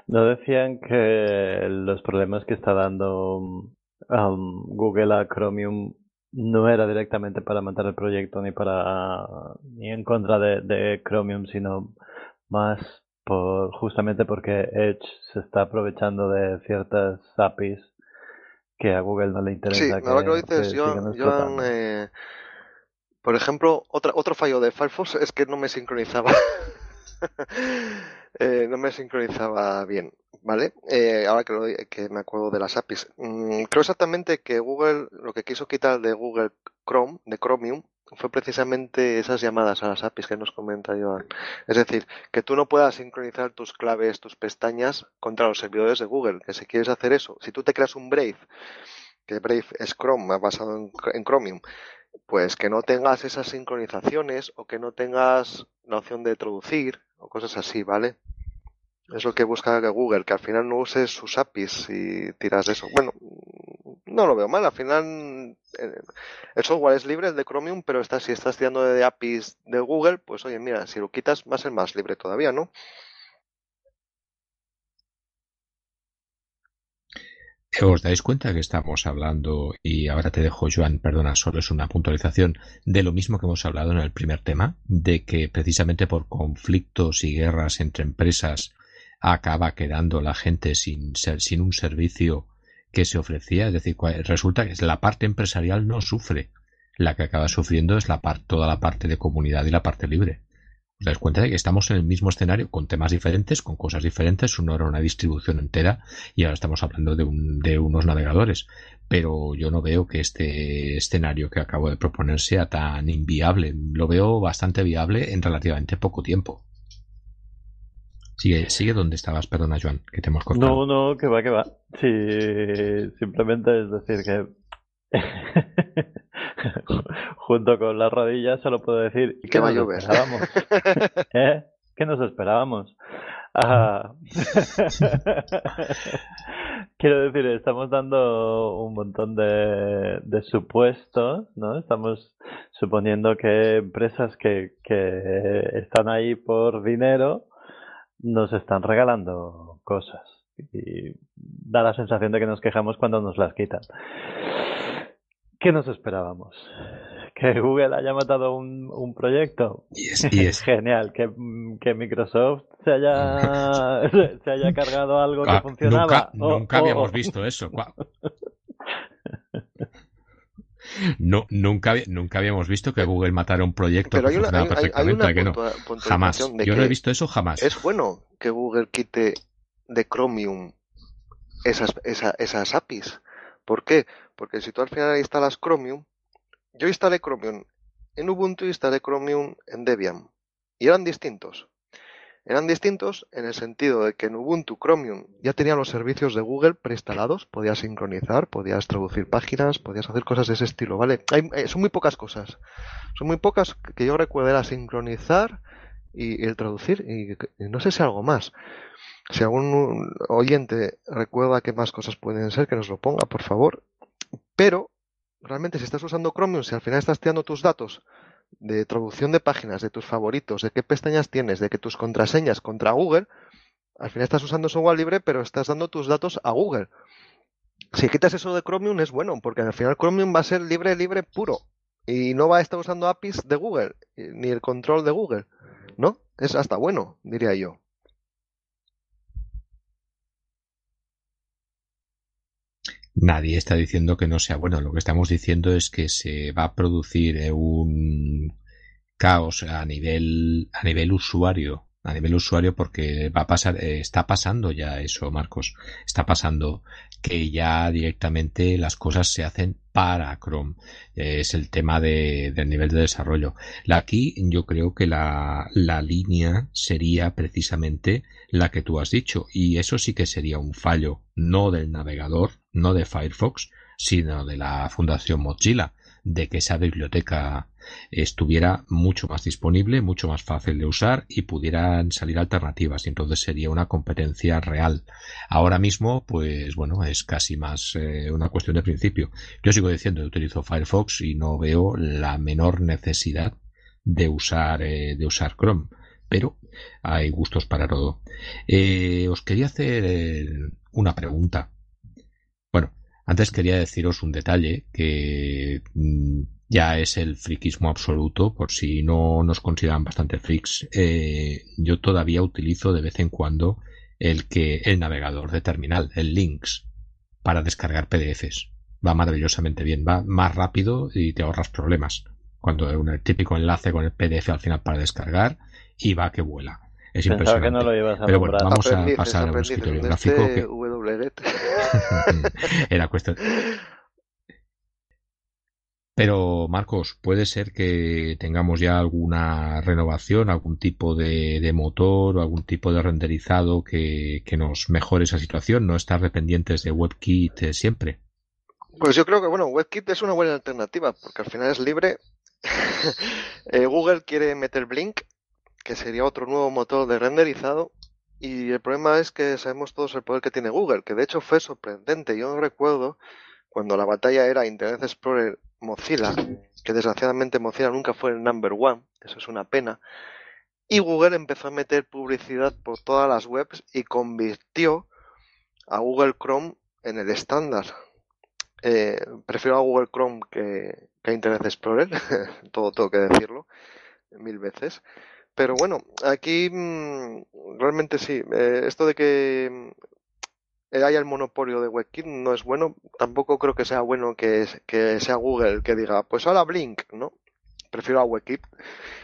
S3: ¿No decían que los problemas que está dando um, Google a Chromium no era directamente para matar el proyecto ni para ni en contra de, Chromium, sino más por justamente porque Edge se está aprovechando de ciertas APIs que a Google no le interesa.
S2: Sí, ahora que lo dices, yo, eh, por ejemplo, otra, otro fallo de Firefox es que no me sincronizaba. Eh, no me sincronizaba bien, ¿vale? Eh, ahora que, que, me acuerdo de las APIs. Mm, creo exactamente que Google, lo que quiso quitar de Google Chrome, de Chromium, fue precisamente esas llamadas a las APIs que nos comenta Joan. Es decir, que tú no puedas sincronizar tus claves, tus pestañas contra los servidores de Google. Que si quieres hacer eso, si tú te creas un Brave, que Brave es Chrome, basado en Chromium, pues que no tengas esas sincronizaciones o que no tengas la opción de traducir o cosas así, ¿vale? Es lo que busca Google, que al final no uses sus APIs y tiras eso. Bueno, no lo veo mal, al final eh, el software es libre, el de Chromium, pero está, si estás tirando de APIs de Google, pues oye, mira, si lo quitas va a ser más libre todavía, ¿no?
S1: ¿Os dais cuenta que estamos hablando, y ahora te dejo, Joan, perdona, solo es una puntualización, de lo mismo que hemos hablado en el primer tema, de que precisamente por conflictos y guerras entre empresas acaba quedando la gente sin, sin un servicio que se ofrecía? Es decir, resulta que la parte empresarial no sufre, la que acaba sufriendo es la parte, toda la parte de comunidad y la parte libre. Os dais cuenta de que estamos en el mismo escenario con temas diferentes, con cosas diferentes. Uno era una distribución entera y ahora estamos hablando de, un, de unos navegadores. Pero yo no veo que este escenario que acabo de proponer sea tan inviable. Lo veo bastante viable en relativamente poco tiempo. Sigue, sigue donde estabas, perdona, Joan, que te hemos cortado.
S3: No, no, que va, que va. Sí, simplemente es decir que junto con las rodillas solo puedo decir
S2: que va a
S3: nos esperábamos. ¿Eh? ¿Qué nos esperábamos? Ah. Quiero decir, estamos dando un montón de, de, supuestos, ¿no? Estamos suponiendo que empresas que, que están ahí por dinero nos están regalando cosas y da la sensación de que nos quejamos cuando nos las quitan. ¿Qué nos esperábamos? ¿Que Google haya matado un, un proyecto?
S1: es
S3: Genial. ¿Que, ¿Que, Microsoft se haya, se, haya cargado algo que funcionaba?
S1: Nunca, nunca habíamos visto eso. No, nunca, nunca habíamos visto que Google matara un proyecto
S2: Pero
S1: que
S2: hay una,
S1: funcionaba
S2: hay,
S1: perfectamente.
S2: hay una
S1: que no? Jamás. Yo no he visto eso jamás.
S2: Es bueno que Google quite de Chromium esas, esa- esas APIs. ¿Por qué? Porque si tú al final instalas Chromium, yo instalé Chromium en Ubuntu y instalé Chromium en Debian. Y eran distintos. Eran distintos en el sentido de que en Ubuntu Chromium ya tenía los servicios de Google preinstalados, podías sincronizar, podías traducir páginas, podías hacer cosas de ese estilo, ¿vale? Hay- eh, son muy pocas cosas. Son muy pocas que yo recuerdo era sincronizar y, el traducir y, y no sé si algo más. Si algún oyente recuerda qué más cosas pueden ser, que nos lo ponga, por favor. Pero, realmente, si estás usando Chromium, si al final estás tirando tus datos de traducción de páginas, de tus favoritos, de qué pestañas tienes, de que tus contraseñas contra Google, al final estás usando software libre, pero estás dando tus datos a Google. Si quitas eso de Chromium es bueno, porque al final Chromium va a ser libre, libre, puro. Y no va a estar usando APIs de Google, ni el control de Google. ¿No? Es hasta bueno, diría yo.
S1: Nadie está diciendo que no sea bueno. Lo que estamos diciendo es que se va a producir eh, un caos a nivel a nivel usuario a nivel usuario porque va a pasar eh, está pasando ya eso Marcos. Está pasando que ya directamente las cosas se hacen para Chrome. Es el tema de, del nivel de desarrollo. Aquí yo creo que la, la línea sería precisamente la que tú has dicho y eso sí que sería un fallo no del navegador no de Firefox sino de la Fundación Mozilla de que esa biblioteca estuviera mucho más disponible, mucho más fácil de usar y pudieran salir alternativas y entonces sería una competencia real. Ahora mismo, pues bueno, es casi más eh, una cuestión de principio. Yo sigo diciendo, utilizo Firefox y no veo la menor necesidad de usar, eh, de usar Chrome, pero hay gustos para todo. Eh, os quería hacer una pregunta. Antes quería deciros un detalle que mm, ya es el friquismo absoluto, por si no nos consideran bastante freaks. Eh, yo todavía utilizo de vez en cuando el que el navegador de terminal, el Links, para descargar PDFs. Va maravillosamente bien, va más rápido y te ahorras problemas. Cuando un típico enlace con el PDF al final para descargar y va que vuela. Es
S3: Pensaba que
S1: impresionante.
S3: no lo ibas a
S1: Pero bueno,
S3: nombrar.
S1: vamos a pasar a un escritorio
S2: de
S1: gráfico
S2: este
S1: que
S2: WGET.
S1: era cuestión. Pero, Marcos, puede ser que tengamos ya alguna renovación, algún tipo de, motor o algún tipo de renderizado que, que nos mejore esa situación, no estar dependientes de WebKit eh, siempre.
S2: Pues yo creo que, bueno, WebKit es una buena alternativa, porque al final es libre. Eh, Google quiere meter Blink, que sería otro nuevo motor de renderizado, y el problema es que sabemos todos el poder que tiene Google, que de hecho fue sorprendente. Yo recuerdo cuando la batalla era Internet Explorer Mozilla, que desgraciadamente Mozilla nunca fue el number one, eso es una pena, y Google empezó a meter publicidad por todas las webs y convirtió a Google Chrome en el estándar. Eh, prefiero a Google Chrome que, que a Internet Explorer, todo tengo que decirlo, mil veces. Pero bueno, aquí mmm, realmente sí, eh, esto de que mm, haya el monopolio de WebKit no es bueno, tampoco creo que sea bueno que, que sea Google que diga, pues ahora Blink, ¿no? prefiero a WebKit.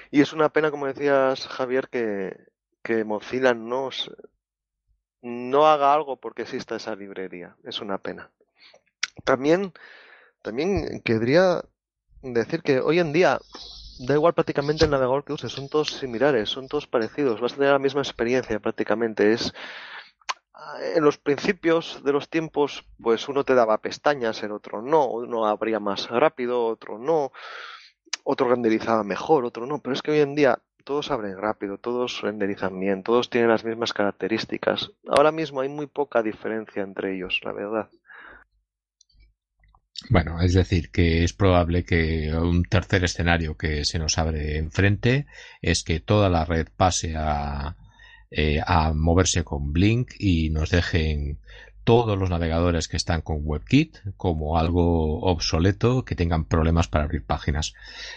S2: Y es una pena, como decías, Javier, que, que Mozilla no, no haga algo porque exista esa librería. Es una pena. También, también querría decir que hoy en día da igual prácticamente el navegador que uses, son todos similares, son todos parecidos, vas a tener la misma experiencia prácticamente. Es en los principios de los tiempos, pues uno te daba pestañas, el otro no, uno abría más rápido, otro no, otro renderizaba mejor, otro no, pero es que hoy en día todos abren rápido, todos renderizan bien, todos tienen las mismas características. Ahora mismo hay muy poca diferencia entre ellos, la verdad.
S1: Bueno, es decir, que es probable que un tercer escenario que se nos abre enfrente es que toda la red pase a, eh, a moverse con Blink y nos dejen todos los navegadores que están con WebKit como algo obsoleto que tengan problemas para abrir páginas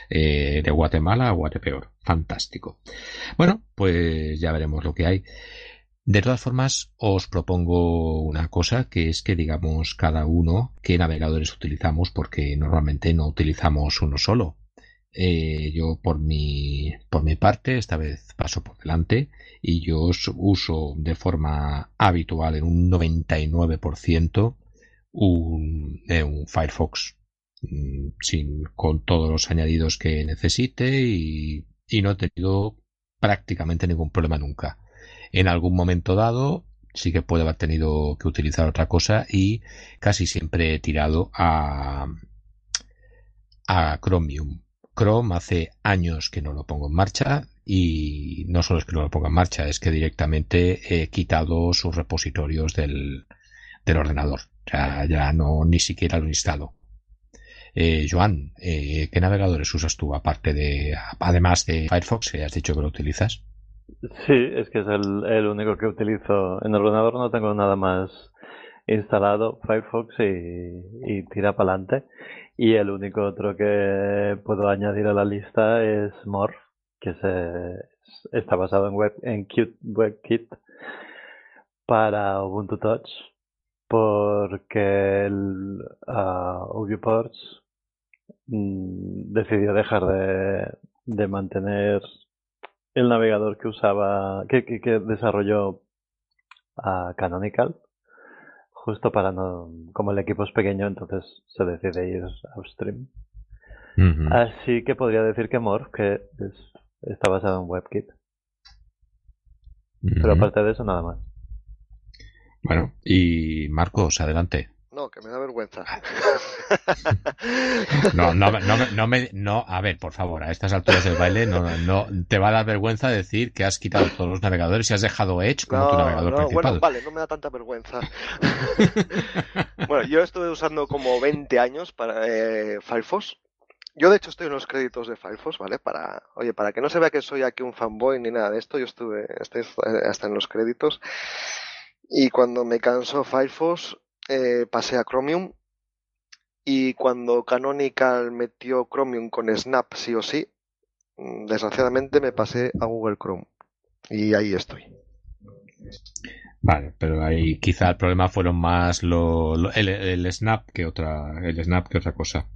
S1: eh, de Guatemala a Guatepeor. Fantástico. Bueno, pues ya veremos lo que hay. De todas formas, os propongo una cosa, que es que digamos cada uno qué navegadores utilizamos, porque normalmente no utilizamos uno solo. Eh, yo por mi, por mi parte, esta vez paso por delante y yo uso de forma habitual en un 99% un, eh, un Firefox mm, sin, con todos los añadidos que necesite y no he tenido prácticamente ningún problema nunca en algún momento dado sí que puede haber tenido que utilizar otra cosa y casi siempre he tirado a, a Chromium. Chrome hace años que no lo pongo en marcha y no solo es que no lo ponga en marcha, es que directamente he quitado sus repositorios del, del ordenador. O sea, ya no ni siquiera lo instalo. Eh, Joan, eh, ¿qué navegadores usas tú aparte de, además de Firefox, que has dicho que lo utilizas?
S3: Sí, es que es el, el único que utilizo. En el ordenador no tengo nada más instalado, Firefox y, tira para adelante. Y el único otro que puedo añadir a la lista es Morph, que se, está basado en, web, en WebKit para Ubuntu Touch, porque el uh, decidió dejar de, de mantener el navegador que usaba, que, que, desarrolló a Canonical, justo para no, como el equipo es pequeño, entonces se decide ir upstream. Así que podría decir que Morph, que está basado en WebKit. Pero aparte de eso, nada más.
S1: Bueno, y Marcos, adelante.
S2: No, que me da vergüenza.
S1: No, no, no, no, me, no, a ver, por favor, a estas alturas del baile no, no te va a dar vergüenza decir que has quitado todos los navegadores y has dejado Edge como tu navegador
S2: no,
S1: principal.
S2: Bueno, vale, no me da tanta vergüenza. bueno, yo estuve usando como 20 años para eh, Firefox. Yo de hecho estoy en los créditos de Firefox, ¿vale? Para, oye, para que no se vea que soy aquí un fanboy ni nada de esto, yo estuve, estoy hasta en los créditos. Y cuando me cansó Firefox, eh, pasé a Chromium y cuando Canonical metió Chromium con Snap sí o sí, mm, desgraciadamente me pasé a Google Chrome y ahí estoy.
S1: Vale, pero ahí quizá el problema fueron más lo, el, el, Snap que otra el Snap que otra cosa.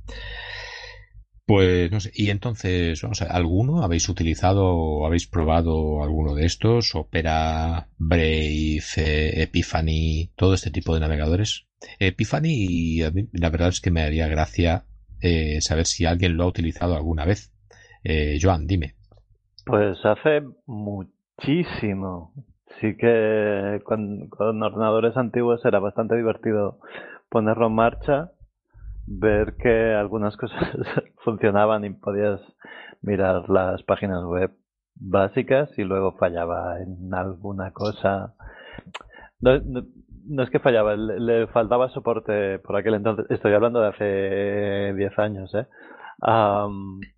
S1: Pues no sé, y entonces, vamos a ¿alguno habéis utilizado habéis probado alguno de estos? Opera, Brave, Epiphany, todo este tipo de navegadores. Epiphany, la verdad es que me haría gracia eh, saber si alguien lo ha utilizado alguna vez. Eh, Joan, dime.
S3: Pues hace muchísimo. Sí que con, con ordenadores antiguos era bastante divertido ponerlo en marcha ver que algunas cosas funcionaban y podías mirar las páginas web básicas y luego fallaba en alguna cosa. No, es que fallaba, le, faltaba soporte por aquel entonces. Estoy hablando de hace 10 años, ¿eh?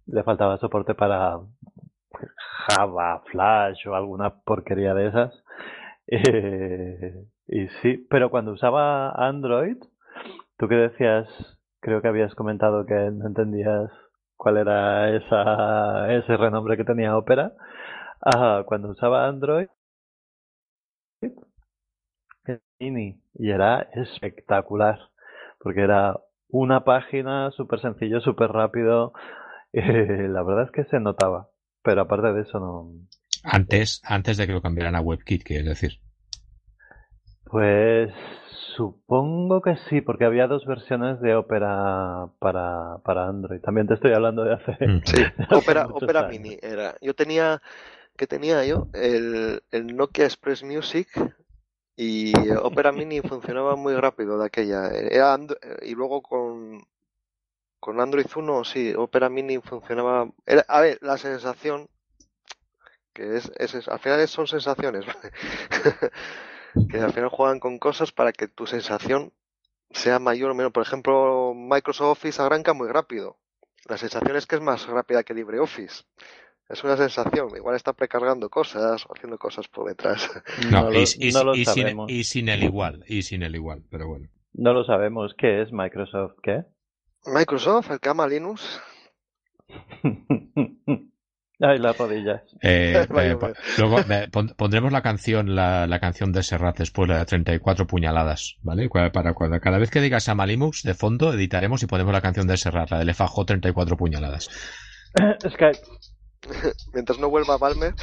S3: le faltaba soporte para Java, Flash o alguna porquería de esas. Eh, y sí, pero cuando usaba Android, tú que decías creo que habías comentado que no entendías cuál era esa, ese renombre que tenía Opera. cuando usaba Android, y era espectacular, porque era una página súper sencillo, súper rápido, la verdad es que se notaba, pero aparte de eso no.
S1: Antes, antes de que lo cambiaran a WebKit, quieres decir.
S3: Pues supongo que sí, porque había dos versiones de Opera para, para Android. También te estoy hablando de hace.
S2: Mm. Sí, Opera, Opera Mini era. Yo tenía, ¿qué tenía yo? El, el Nokia Express Music y Opera Mini funcionaba muy rápido de aquella. Era y luego con, con Android 1, sí, Opera Mini funcionaba. Era, a ver, la sensación, que es, es, al final son sensaciones, que al final juegan con cosas para que tu sensación sea mayor o menos. Por ejemplo, Microsoft Office arranca muy rápido. La sensación es que es más rápida que LibreOffice. Es una sensación. Igual está precargando cosas o haciendo cosas por detrás.
S1: No, y, sin, y sin el igual. Y sin el igual, pero bueno.
S3: No lo sabemos. ¿Qué es Microsoft? ¿Qué?
S2: Microsoft, el que ama Linux.
S3: Ay, las rodillas.
S1: Eh, eh, luego pondremos la canción, la, la, canción de Serrat después, la de 34 puñaladas, ¿vale? Para cuando cada vez que digas a Linux de fondo, editaremos y ponemos la canción de Serrat, la de FAJ 34 puñaladas.
S3: Skype.
S2: Mientras no vuelva a Palmer.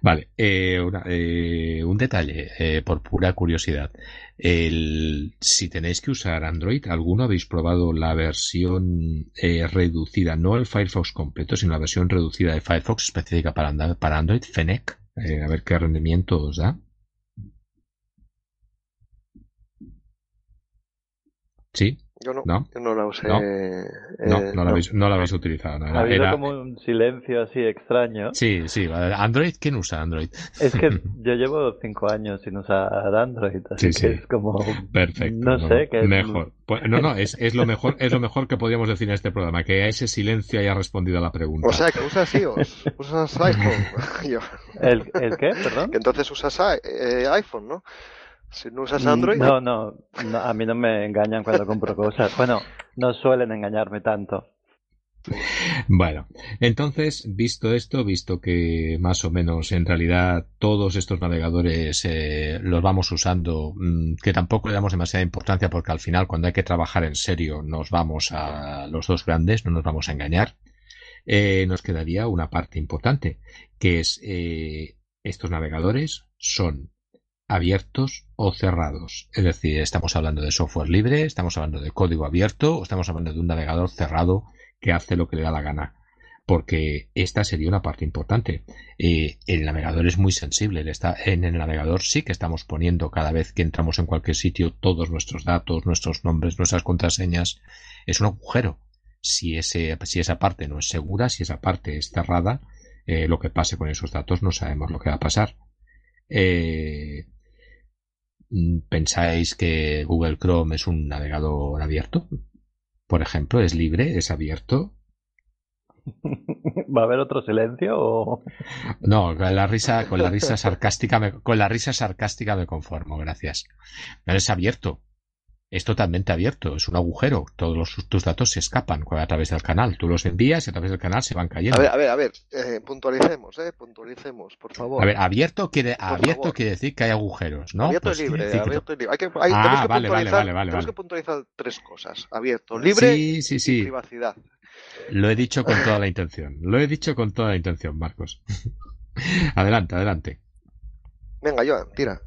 S1: Vale, eh, eh, un detalle eh, por pura curiosidad. Si tenéis que usar Android, ¿alguno habéis probado la versión reducida, no el Firefox completo, sino la versión reducida de Firefox específica para, para Android, Fennec? a ver qué rendimiento os da. ¿Sí?
S2: Yo no, ¿No? Yo no la usé.
S1: No, eh, no, la, habéis, no la habéis utilizado.
S3: ha habido como un silencio así extraño.
S1: Sí, sí. Android, ¿quién usa Android?
S3: Es que yo llevo cinco años sin usar Android, así que es como.
S1: Perfecto.
S3: No, sé qué
S1: Mejor. Pues, no, no, es, es, lo mejor, es lo mejor que podríamos decir en este programa, que a ese silencio haya respondido a la pregunta.
S2: O sea, que usas iOS, usas iPhone.
S3: ¿El, ¿El qué? Perdón.
S2: Que entonces usas eh, iPhone, ¿no? Si no usas Android.
S3: No, no, a mí no me engañan cuando compro cosas. Bueno, no suelen engañarme tanto.
S1: Bueno, entonces, visto esto, visto que más o menos en realidad todos estos navegadores eh, los vamos usando, mm, que tampoco le damos demasiada importancia porque al final cuando hay que trabajar en serio nos vamos a los dos grandes, no nos vamos a engañar, eh, nos quedaría una parte importante, que es eh, estos navegadores son abiertos o cerrados. Es decir, estamos hablando de software libre, estamos hablando de código abierto o estamos hablando de un navegador cerrado que hace lo que le da la gana. Porque esta sería una parte importante. Eh, el navegador es muy sensible. Está, en el navegador sí que estamos poniendo cada vez que entramos en cualquier sitio todos nuestros datos, nuestros nombres, nuestras contraseñas. Es un agujero. Si, esa parte no es segura, si esa parte es cerrada, eh, lo que pase con esos datos no sabemos lo que va a pasar. Eh, ¿Pensáis que Google Chrome es un navegador abierto? Por ejemplo, ¿es libre? ¿Es abierto?
S3: ¿Va a haber otro silencio o...?
S1: No, con la risa, con la risa sarcástica me, con la risa sarcástica me conformo, gracias. No es abierto es totalmente abierto, es un agujero. Todos los, tus datos se escapan a través del canal. Tú los envías y a través del canal se van cayendo.
S2: A ver, a ver, a ver, eh, puntualicemos, eh, puntualicemos, por favor.
S1: A ver, abierto quiere, abierto quiere decir que hay agujeros, ¿no?
S2: Abierto
S1: pues
S2: libre, abierto libre. Hay que, hay, ah, que vale, vale, vale, vale, tenemos que puntualizar tres cosas. Abierto, libre y privacidad.
S1: Lo he dicho con toda la intención. Lo he dicho con toda la intención, Marcos. adelante, adelante.
S2: Venga, Joan, tira.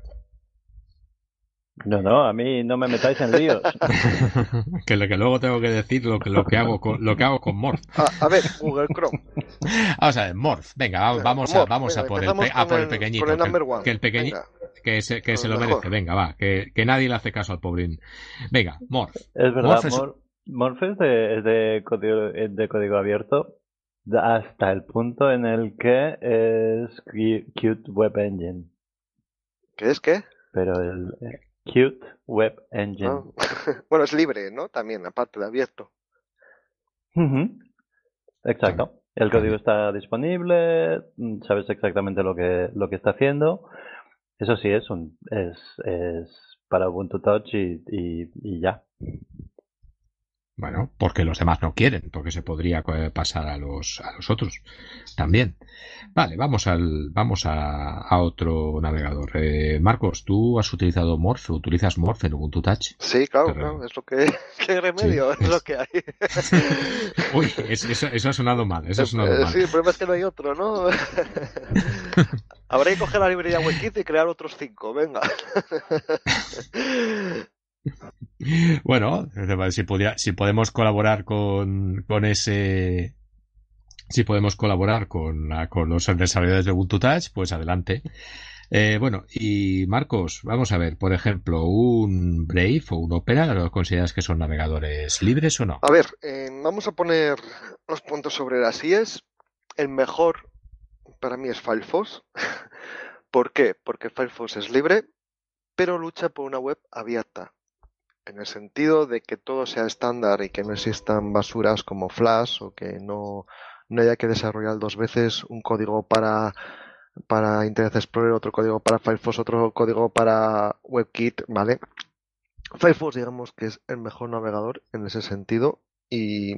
S3: No, no, a mí no me metáis en líos.
S1: que, lo, que luego tengo que decir lo que, lo que hago con, lo que hago con Morph.
S2: A, ver, Google Chrome.
S1: Vamos a ver, Morph. Venga, vamos, a, vamos a por el, el pequeñito. que, el pequeñito que se, que se lo merece. Venga, va. Que, que, nadie le hace caso al pobrín. Venga, Morph.
S3: Es verdad, Morph es, de, es de, código, de código abierto hasta el punto en el que es Qt Web Engine.
S2: ¿Qué es qué?
S3: Pero el, Qt Web Engine. Ah,
S2: bueno, es libre, ¿no? También, aparte de abierto.
S3: Exacto. El código está disponible, mm, sabes exactamente lo que, lo que está haciendo. Eso sí, es, un, es, es para Ubuntu Touch y, y, ya.
S1: Bueno, porque los demás no quieren, porque se podría pasar a los, a los otros también. Vale, vamos al, vamos a, a otro navegador. Eh, Marcos, ¿tú has utilizado Morph? ¿Utilizas Morph en Ubuntu Touch?
S2: Sí, claro, claro es lo que, ¿qué remedio, es lo que hay.
S1: Uy, eso, eso, ha sonado mal, eso ha sonado
S2: Eh,
S1: mal.
S2: Sí, el problema es que no hay otro, ¿no? Habrá que coger la librería WebKit y crear otros cinco, venga.
S1: Bueno, si, pudiera- si podemos colaborar con, con ese. Si podemos colaborar con, la- con los desarrolladores de Ubuntu Touch, pues adelante. Eh, bueno, y Marcos, vamos a ver, por ejemplo, un Brave o un Opera, ¿lo consideras que son navegadores libres o no?
S2: A ver, eh, vamos a poner los puntos sobre las IES. El mejor para mí es Firefox. ¿Por qué? Porque Firefox es libre, pero lucha por una web abierta. En el sentido de que todo sea estándar y que no existan basuras como Flash o que no, no haya que desarrollar dos veces un código para, para Internet Explorer, otro código para Firefox, otro código para WebKit, ¿vale? Firefox digamos que es el mejor navegador en ese sentido y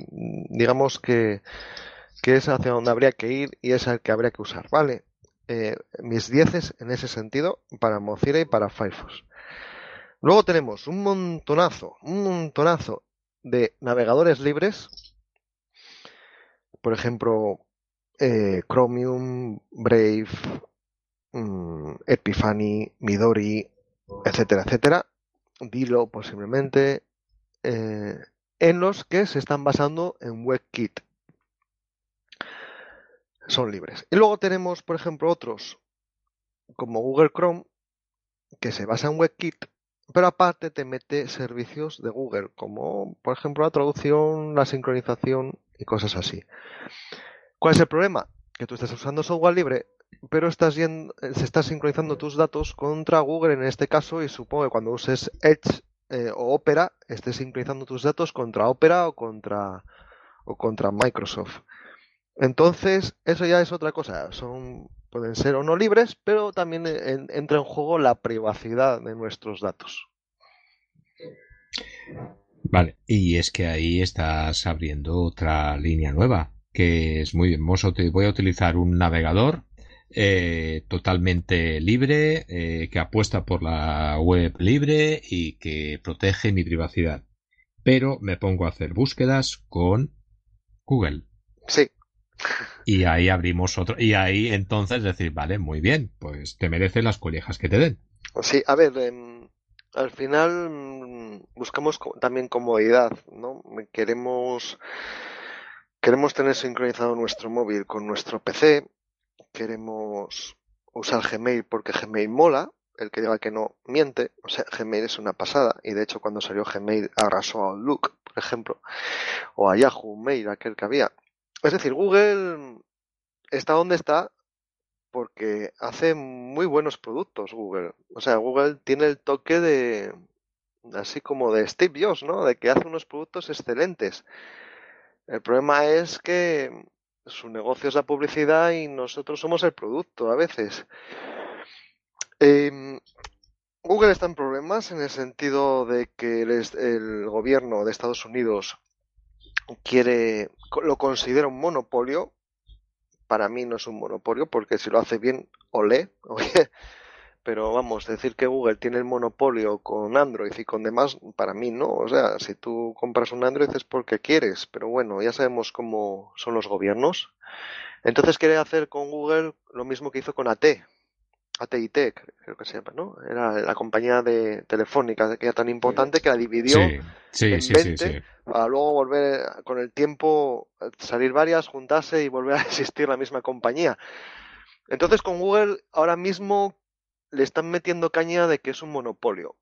S2: digamos que, que es hacia donde habría que ir y es el que habría que usar, ¿vale? Eh, mis dieces en ese sentido para Mozilla y para Firefox. Luego tenemos un montonazo, un montonazo de navegadores libres. Por ejemplo, eh, Chromium, Brave, mm, Epiphany, Midori, etcétera, etcétera. Dilo posiblemente, eh, en los que se están basando en WebKit. Son libres. Y luego tenemos, por ejemplo, otros como Google Chrome, que se basa en WebKit, pero aparte te mete servicios de Google, como por ejemplo la traducción, la sincronización y cosas así. ¿Cuál es el problema? Que tú estás usando software libre, pero estás yendo, se está sincronizando tus datos contra Google en este caso y supongo que cuando uses Edge eh, o Opera estés sincronizando tus datos contra Opera o contra o contra Microsoft. Entonces, eso ya es otra cosa. Son pueden ser o no libres, pero también en- entra en juego la privacidad de nuestros datos.
S1: Vale, y es que ahí estás abriendo otra línea nueva, que es muy bien. Voy a utilizar un navegador eh, totalmente libre, eh, que apuesta por la web libre y que protege mi privacidad. Pero me pongo a hacer búsquedas con Google.
S2: Sí,
S1: Y ahí abrimos otro. Y ahí entonces decir, vale, muy bien, pues te merecen las collejas que te den.
S2: sí. A ver, em, al final mm, buscamos también comodidad, ¿no? Queremos queremos tener sincronizado nuestro móvil con nuestro PC. Queremos usar Gmail porque Gmail mola. El que diga que no miente. O sea, Gmail es una pasada. Y de hecho, cuando salió Gmail, arrasó a Outlook, por ejemplo. O a Yahoo Mail, aquel que había. Es decir, Google está donde está porque hace muy buenos productos Google. O sea, Google tiene el toque de, así como de Steve Jobs, ¿no? De que hace unos productos excelentes. El problema es que su negocio es la publicidad y nosotros somos el producto a veces. Em, Google está en problemas en el sentido de que el, gobierno de Estados Unidos quiere, lo considera un monopolio. Para mí no es un monopolio porque si lo hace bien, olé, oye. Pero vamos, decir que Google tiene el monopolio con Android y con demás, para mí no. O sea, si tú compras un Android es porque quieres, pero bueno, ya sabemos cómo son los gobiernos. Entonces quiere hacer con Google lo mismo que hizo con AT, AT&T, creo que se llama, ¿no? Era la compañía de telefónica que era tan importante que la dividió
S1: Sí, sí,
S2: en
S1: sí, sí,
S2: 20,
S1: sí.
S2: para luego volver con el tiempo eh, salir varias, juntarse y volver a existir la misma compañía. Entonces con Google ahora mismo le están metiendo caña de que es un monopolio.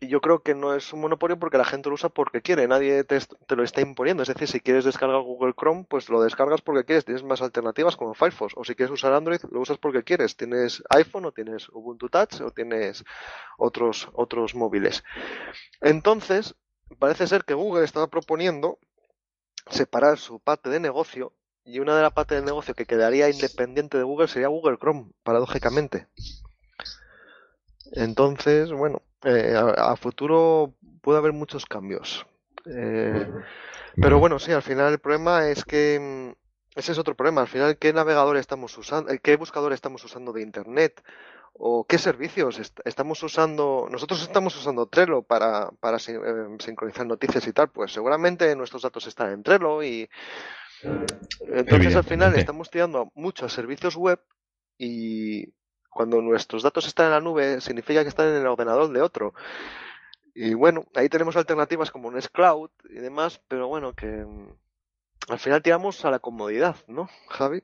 S2: Y yo creo que no es un monopolio porque la gente lo usa porque quiere, nadie te, te lo está imponiendo. Es decir, si quieres descargar Google Chrome, pues lo descargas porque quieres, tienes más alternativas como Firefox. O si quieres usar Android, lo usas porque quieres. Tienes iPhone o tienes Ubuntu Touch o tienes otros, otros móviles. Entonces, parece ser que Google estaba proponiendo separar su parte de negocio y una de las partes del negocio que quedaría independiente de Google sería Google Chrome, paradójicamente. Entonces, bueno, eh, a, a futuro puede haber muchos cambios. Eh, pero bueno, sí, al final el problema es que mm, ese es otro problema. Al final, ¿qué navegador estamos usando? ¿Qué buscador estamos usando de Internet? ¿O qué servicios estamos usando? Nosotros estamos usando Trello para, para eh, sincronizar noticias y tal. Pues seguramente nuestros datos están en Trello y entonces al final estamos tirando muchos servicios web y cuando nuestros datos están en la nube significa que están en el ordenador de otro. Y bueno, ahí tenemos alternativas como un Cloud y demás, pero bueno, que mm, al final tiramos a la comodidad, ¿no, Javi?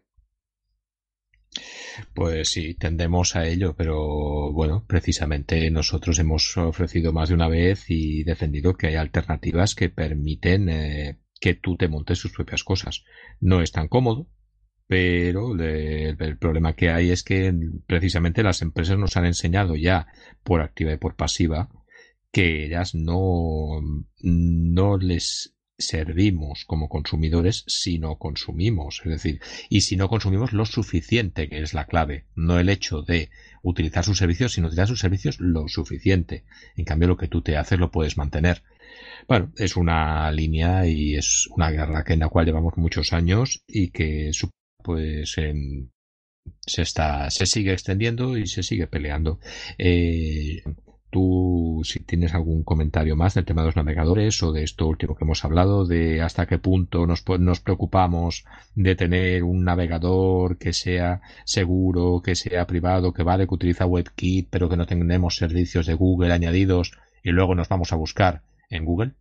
S1: Pues sí, tendemos a ello, pero bueno, precisamente nosotros hemos ofrecido más de una vez y defendido que hay alternativas que permiten eh, que tú te montes sus propias cosas. No es tan cómodo, pero el, problema que hay es que precisamente las empresas nos han enseñado ya por activa y por pasiva que ellas no, no les servimos como consumidores si no consumimos. Es decir, y si no consumimos lo suficiente, que es la clave. No el hecho de utilizar sus servicios, sino utilizar sus servicios lo suficiente. En cambio, lo que tú te haces lo puedes mantener. Bueno, es una línea y es una guerra que en la cual llevamos muchos años y que pues se está se sigue extendiendo y se sigue peleando. Eh, tú, si tienes algún comentario más del tema de los navegadores o de esto último que hemos hablado, de hasta qué punto nos, nos preocupamos de tener un navegador que sea seguro, que sea privado, que vale, que utiliza WebKit, pero que no tenemos servicios de Google añadidos y luego nos vamos a buscar en Google?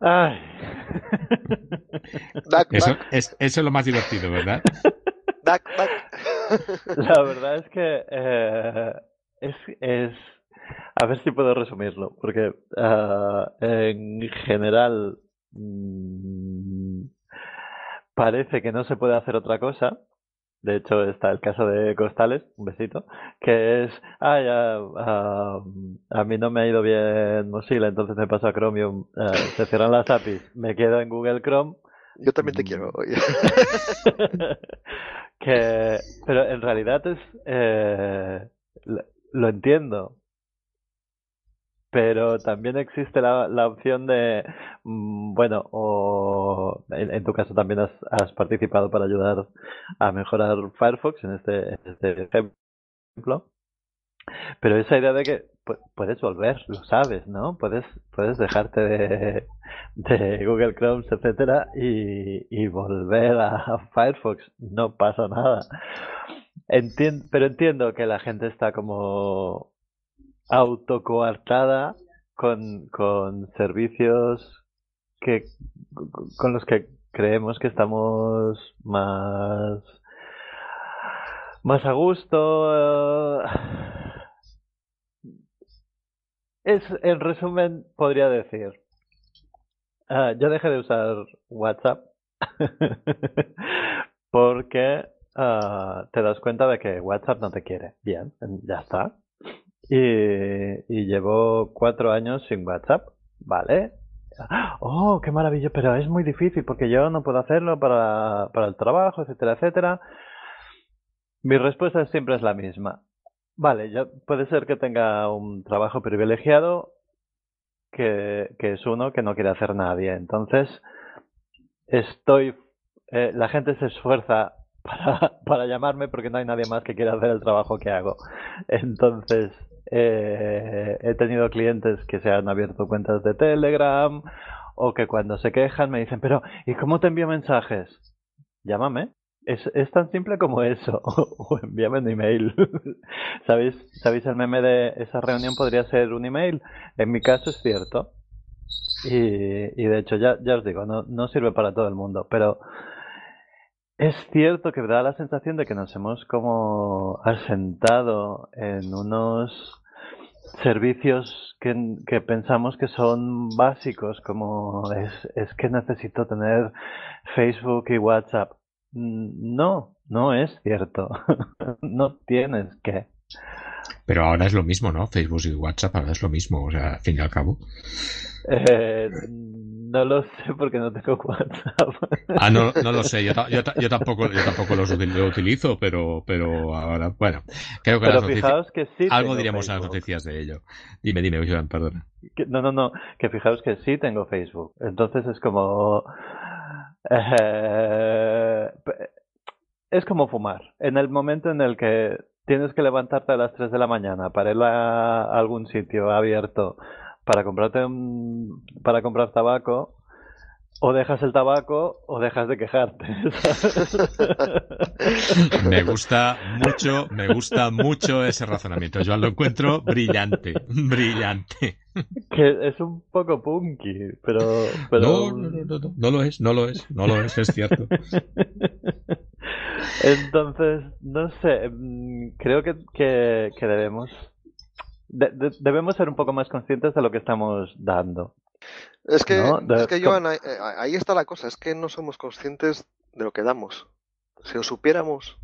S1: eso, Es, lo más divertido, ¿verdad?
S3: La verdad es que eh, es, es, A ver si puedo resumirlo, porque uh, en general mmm, parece que no se puede hacer otra cosa, de hecho, está el caso de Costales, un besito, que es, ah, ya, uh, a mí no me ha ido bien Mozilla, entonces me paso a Chromium, uh, se cierran las APIs, me quedo en Google Chrome.
S2: Yo también te quiero.
S3: que, pero en realidad es, eh, lo entiendo, pero también existe la, la opción de, mm, bueno, o en, tu caso también has, has, participado para ayudar a mejorar Firefox en este, este ejemplo. Pero esa idea de que puedes volver, lo sabes, ¿no? Puedes, puedes dejarte de, de Google Chrome, etcétera, y, y volver a Firefox, no pasa nada. Entiendo, pero entiendo que la gente está como autocoartada con, con servicios que con los que creemos que estamos más más a gusto. Es en resumen podría decir uh, yo dejé de usar WhatsApp porque uh, te das cuenta de que WhatsApp no te quiere. Bien ya está y, llevo cuatro años sin WhatsApp, ¿vale? Oh, qué maravilloso, pero es muy difícil porque yo no puedo hacerlo para, para el trabajo, etcétera, etcétera. Mi respuesta siempre es la misma. Vale, ya puede ser que tenga un trabajo privilegiado que, que es uno que no quiere hacer nadie. Entonces, estoy. Eh, la gente se esfuerza para, para llamarme porque no hay nadie más que quiera hacer el trabajo que hago. Entonces, eh, he tenido clientes que se han abierto cuentas de Telegram o que cuando se quejan me dicen, pero ¿y cómo te envío mensajes? Llámame. Es, es tan simple como eso. o envíame un email. ¿Sabéis, ¿Sabéis el meme de esa reunión podría ser un email? En mi caso es cierto. Y, y de hecho, ya, ya os digo, no, no sirve para todo el mundo. Pero es cierto que da la sensación de que nos hemos como asentado en unos servicios que, pensamos que son básicos, como es, es que necesito tener Facebook y WhatsApp. No, no es cierto. no tienes que.
S1: Pero ahora es lo mismo, ¿no? Facebook y WhatsApp ahora es lo mismo, o sea, al fin y al cabo.
S3: Eh, no lo sé porque no tengo WhatsApp.
S1: Ah, no, no lo sé, yo, yo, yo tampoco, yo tampoco los lo utilizo, pero, pero ahora, bueno, creo que,
S3: pero
S1: las
S3: fijaos que sí
S1: algo diríamos en las
S3: Facebook.
S1: noticias de ello. Dime, dime, Joan, perdona.
S3: Que- no, no, no, que fijaos que sí tengo Facebook. Entonces es como... eh, es como fumar. En el momento en el que tienes que levantarte a las 3 de la mañana para ir a algún sitio abierto para comprarte un, para comprar tabaco, o dejas el tabaco o dejas de quejarte. ¿sabes?
S1: Me gusta mucho, me gusta mucho ese razonamiento. Joan lo encuentro brillante, brillante.
S3: que es un poco punky, pero... pero...
S1: No, no, no, no, no lo es, no lo es, no lo es, es cierto.
S3: Entonces, no sé, mm, creo que, que, que debemos de- de- debemos ser un poco más conscientes de lo que estamos dando.
S2: Es que,
S3: No, de-
S2: es que Joan, ahí, eh, ahí está la cosa, es que no somos conscientes de lo que damos. Si lo supiéramos,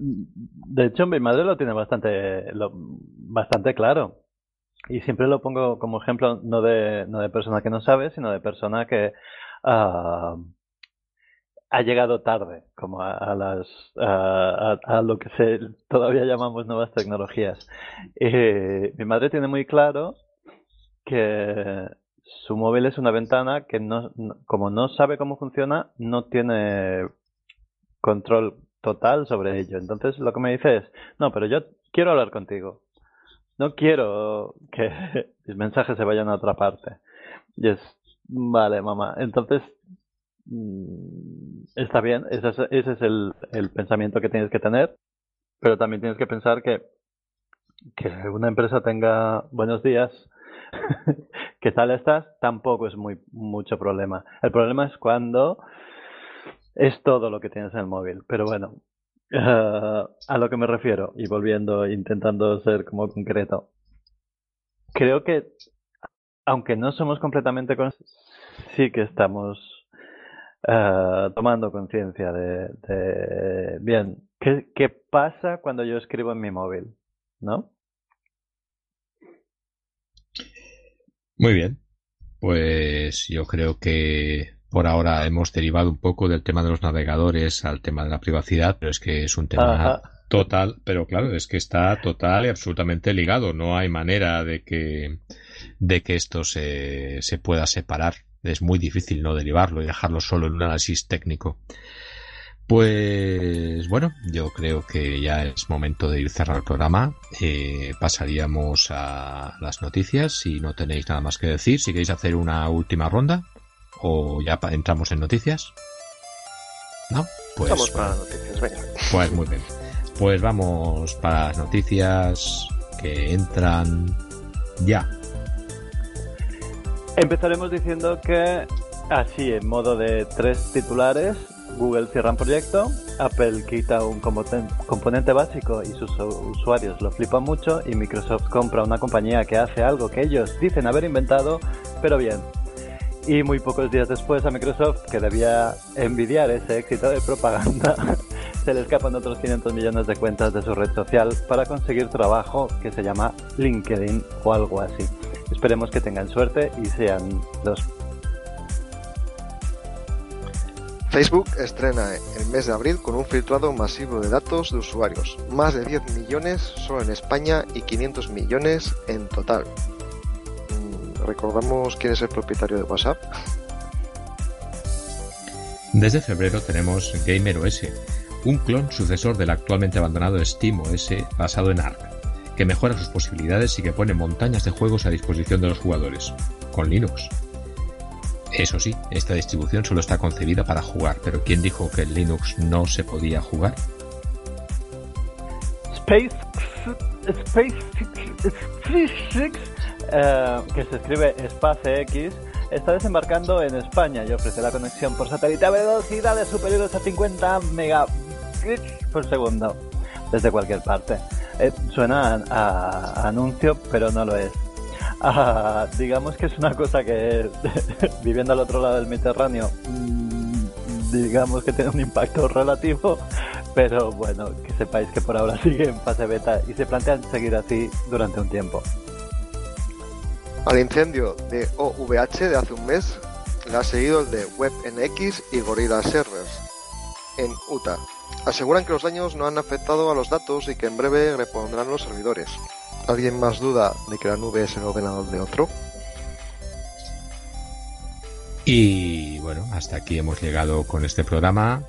S3: De hecho, mi madre lo tiene bastante, lo- bastante claro. Y siempre lo pongo como ejemplo, no de, no de persona que no sabe, sino de persona que ah, ha llegado tarde, como a, las, a, lo que se todavía llamamos nuevas tecnologías. Eh, mi madre tiene muy claro que su móvil es una ventana que no, como no sabe cómo funciona, no tiene control total sobre ello. Entonces lo que me dice es, no, pero yo quiero hablar contigo. No quiero que mis mensajes se vayan a otra parte. Y es, vale, mamá. Entonces, está bien, ese es, el, pensamiento que tienes que tener, pero también tienes que pensar que, que una empresa tenga buenos días, ¿qué tal estás? Tampoco es muy mucho problema. El problema es cuando es todo lo que tienes en el móvil. Pero bueno, eh, a lo que me refiero, y volviendo, intentando ser como concreto, creo que, aunque no somos completamente conscientes, sí que estamos eh, tomando conciencia de, de, bien, ¿qué, ¿qué pasa cuando yo escribo en mi móvil? ¿No?
S1: Muy bien. Pues yo creo que por ahora hemos derivado un poco del tema de los navegadores al tema de la privacidad, pero es que es un tema
S3: Ajá.
S1: total, pero claro, es que está total y absolutamente ligado. No hay manera de que, de que esto se, se pueda separar. Es muy difícil no derivarlo y dejarlo solo en un análisis técnico. Pues bueno, yo creo que ya es momento de ir cerrar el programa. Eh, pasaríamos a las noticias si no tenéis nada más que decir. Si queréis hacer una última ronda o ya entramos en noticias. ¿No? Pues,
S2: vamos para
S1: bueno,
S2: noticias, venga.
S1: pues muy bien. Pues vamos para las noticias que entran ya.
S3: Empezaremos diciendo que, así en modo de tres titulares, Google cierra un proyecto, Apple quita un componente básico y sus usuarios lo flipan mucho y Microsoft compra una compañía que hace algo que ellos dicen haber inventado, pero bien. Y muy pocos días después a Microsoft, que debía envidiar ese éxito de propaganda, se le escapan otros 500 millones de cuentas de su red social para conseguir trabajo que se llama LinkedIn o algo así. Esperemos que tengan suerte y sean los
S2: Facebook estrena el mes de abril con un filtrado masivo de datos de usuarios. Más de 10 millones solo en España y 500 millones en total. Mm, ¿Recordamos quién es el propietario de WhatsApp?
S1: Desde febrero tenemos Gamer OS, un clon sucesor del actualmente abandonado Steam OS basado en Arc, que mejora sus posibilidades y que pone montañas de juegos a disposición de los jugadores, con Linux. Eso sí, esta distribución solo está concebida para jugar, pero ¿quién dijo que en Linux no se podía jugar?
S3: Space Space eh, que se escribe SpaceX, está desembarcando en España y ofrece la conexión por satélite a velocidades superiores a 50 megabits por segundo desde cualquier parte. Eh, suena a, anuncio, pero no lo es. Ah, digamos que es una cosa que viviendo al otro lado del Mediterráneo, mm, digamos que tiene un impacto relativo, Pero bueno, que sepáis que por ahora sigue en fase beta y se plantean seguir así durante un tiempo.
S2: Al incendio de OVH de hace un mes le ha seguido el de WebNX y Gorilla Servers en Utah. Aseguran que los daños no han afectado a los datos y que en breve repondrán los servidores. ¿Alguien más duda de que la nube es el ordenador de otro?
S1: Y bueno, hasta aquí hemos llegado con este programa.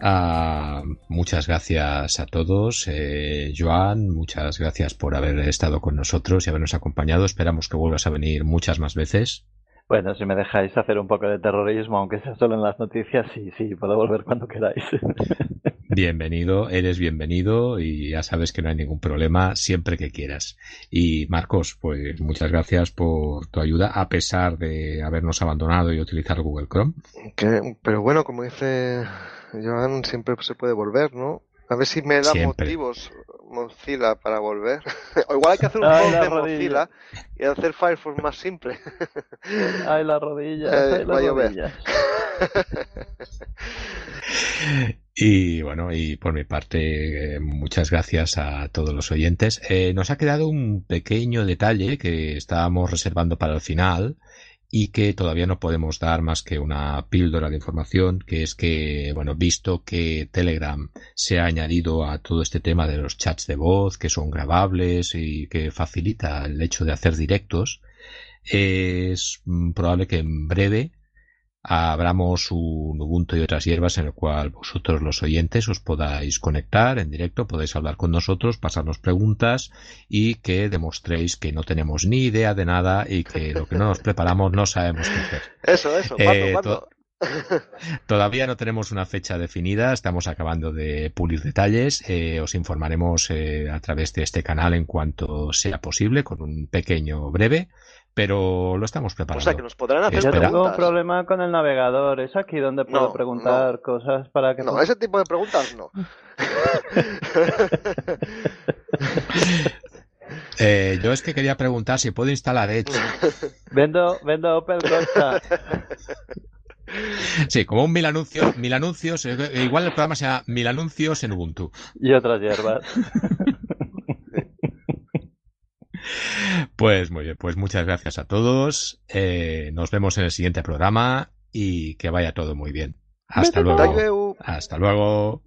S1: Ah, muchas gracias a todos. Eh, Joan, muchas gracias por haber estado con nosotros y habernos acompañado. Esperamos que vuelvas a venir muchas más veces.
S3: Bueno, si me dejáis hacer un poco de terrorismo, aunque sea solo en las noticias, sí, sí, puedo volver cuando queráis.
S1: Bienvenido, eres bienvenido y ya sabes que no hay ningún problema siempre que quieras. Y Marcos, pues muchas gracias por tu ayuda a pesar de habernos abandonado y utilizar Google Chrome.
S2: pero bueno, como dice Joan, siempre se puede volver, ¿no? A ver si me da motivos Mozilla para volver. o igual hay que hacer un post de Mozilla y hacer Firefox más simple.
S3: ay, la rodilla. Eh, ay, la
S1: y bueno, y por mi parte, eh, muchas gracias a todos los oyentes. Eh, nos ha quedado un pequeño detalle que estábamos reservando para el final y que todavía no podemos dar más que una píldora de información, que es que, bueno, visto que Telegram se ha añadido a todo este tema de los chats de voz, que son grabables y que facilita el hecho de hacer directos, es probable que en breve abramos un Ubuntu y otras hierbas en el cual vosotros los oyentes os podáis conectar en directo, podéis hablar con nosotros, pasarnos preguntas y que demostréis que no tenemos ni idea de nada y que lo que no nos preparamos no sabemos qué hacer.
S2: Eso, eso. Eh,
S1: todavía no tenemos una fecha definida, estamos acabando de pulir detalles. Eh, os informaremos eh, a través de este canal en cuanto sea posible, con un pequeño breve pero lo estamos preparando. O
S2: sea, que nos podrán hacer
S3: Yo tengo un problema con el navegador. ¿Es aquí donde puedo preguntar cosas para que...
S2: No, ese tipo de preguntas no.
S1: eh, yo es que quería preguntar si puedo instalar Edge.
S3: vendo, vendo Opel Corsa.
S1: Sí, como un mil anuncios, mil anuncios, eh, igual el programa sea mil anuncios en Ubuntu.
S3: Y otras hierbas.
S1: Pues muy bien, pues muchas gracias a todos. Eh, nos vemos en el siguiente programa y que vaya todo muy bien. Hasta luego. Hasta luego.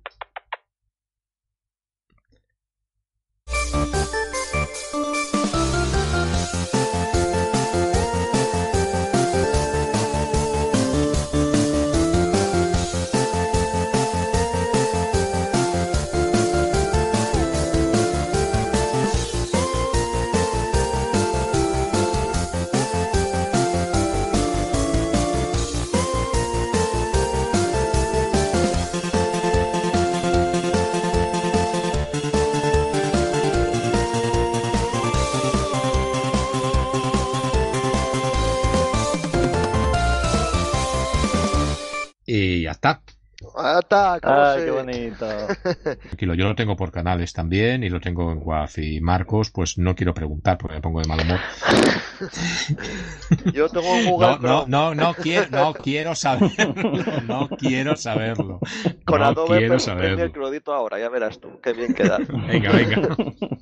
S1: Ya está.
S2: Ata,
S3: Ay, qué bonito.
S1: Tranquilo, yo lo tengo por canales también y lo tengo en WAF. Y Marcos, pues no quiero preguntar porque me pongo de mal humor.
S2: yo tengo un Google
S1: no, no, no, no, quiero, no quiero saberlo. No quiero saberlo.
S2: Con
S1: no
S2: Adobe
S1: quiero saberlo.
S2: el crudito ahora, ya verás tú. Qué bien queda.
S1: Venga, venga.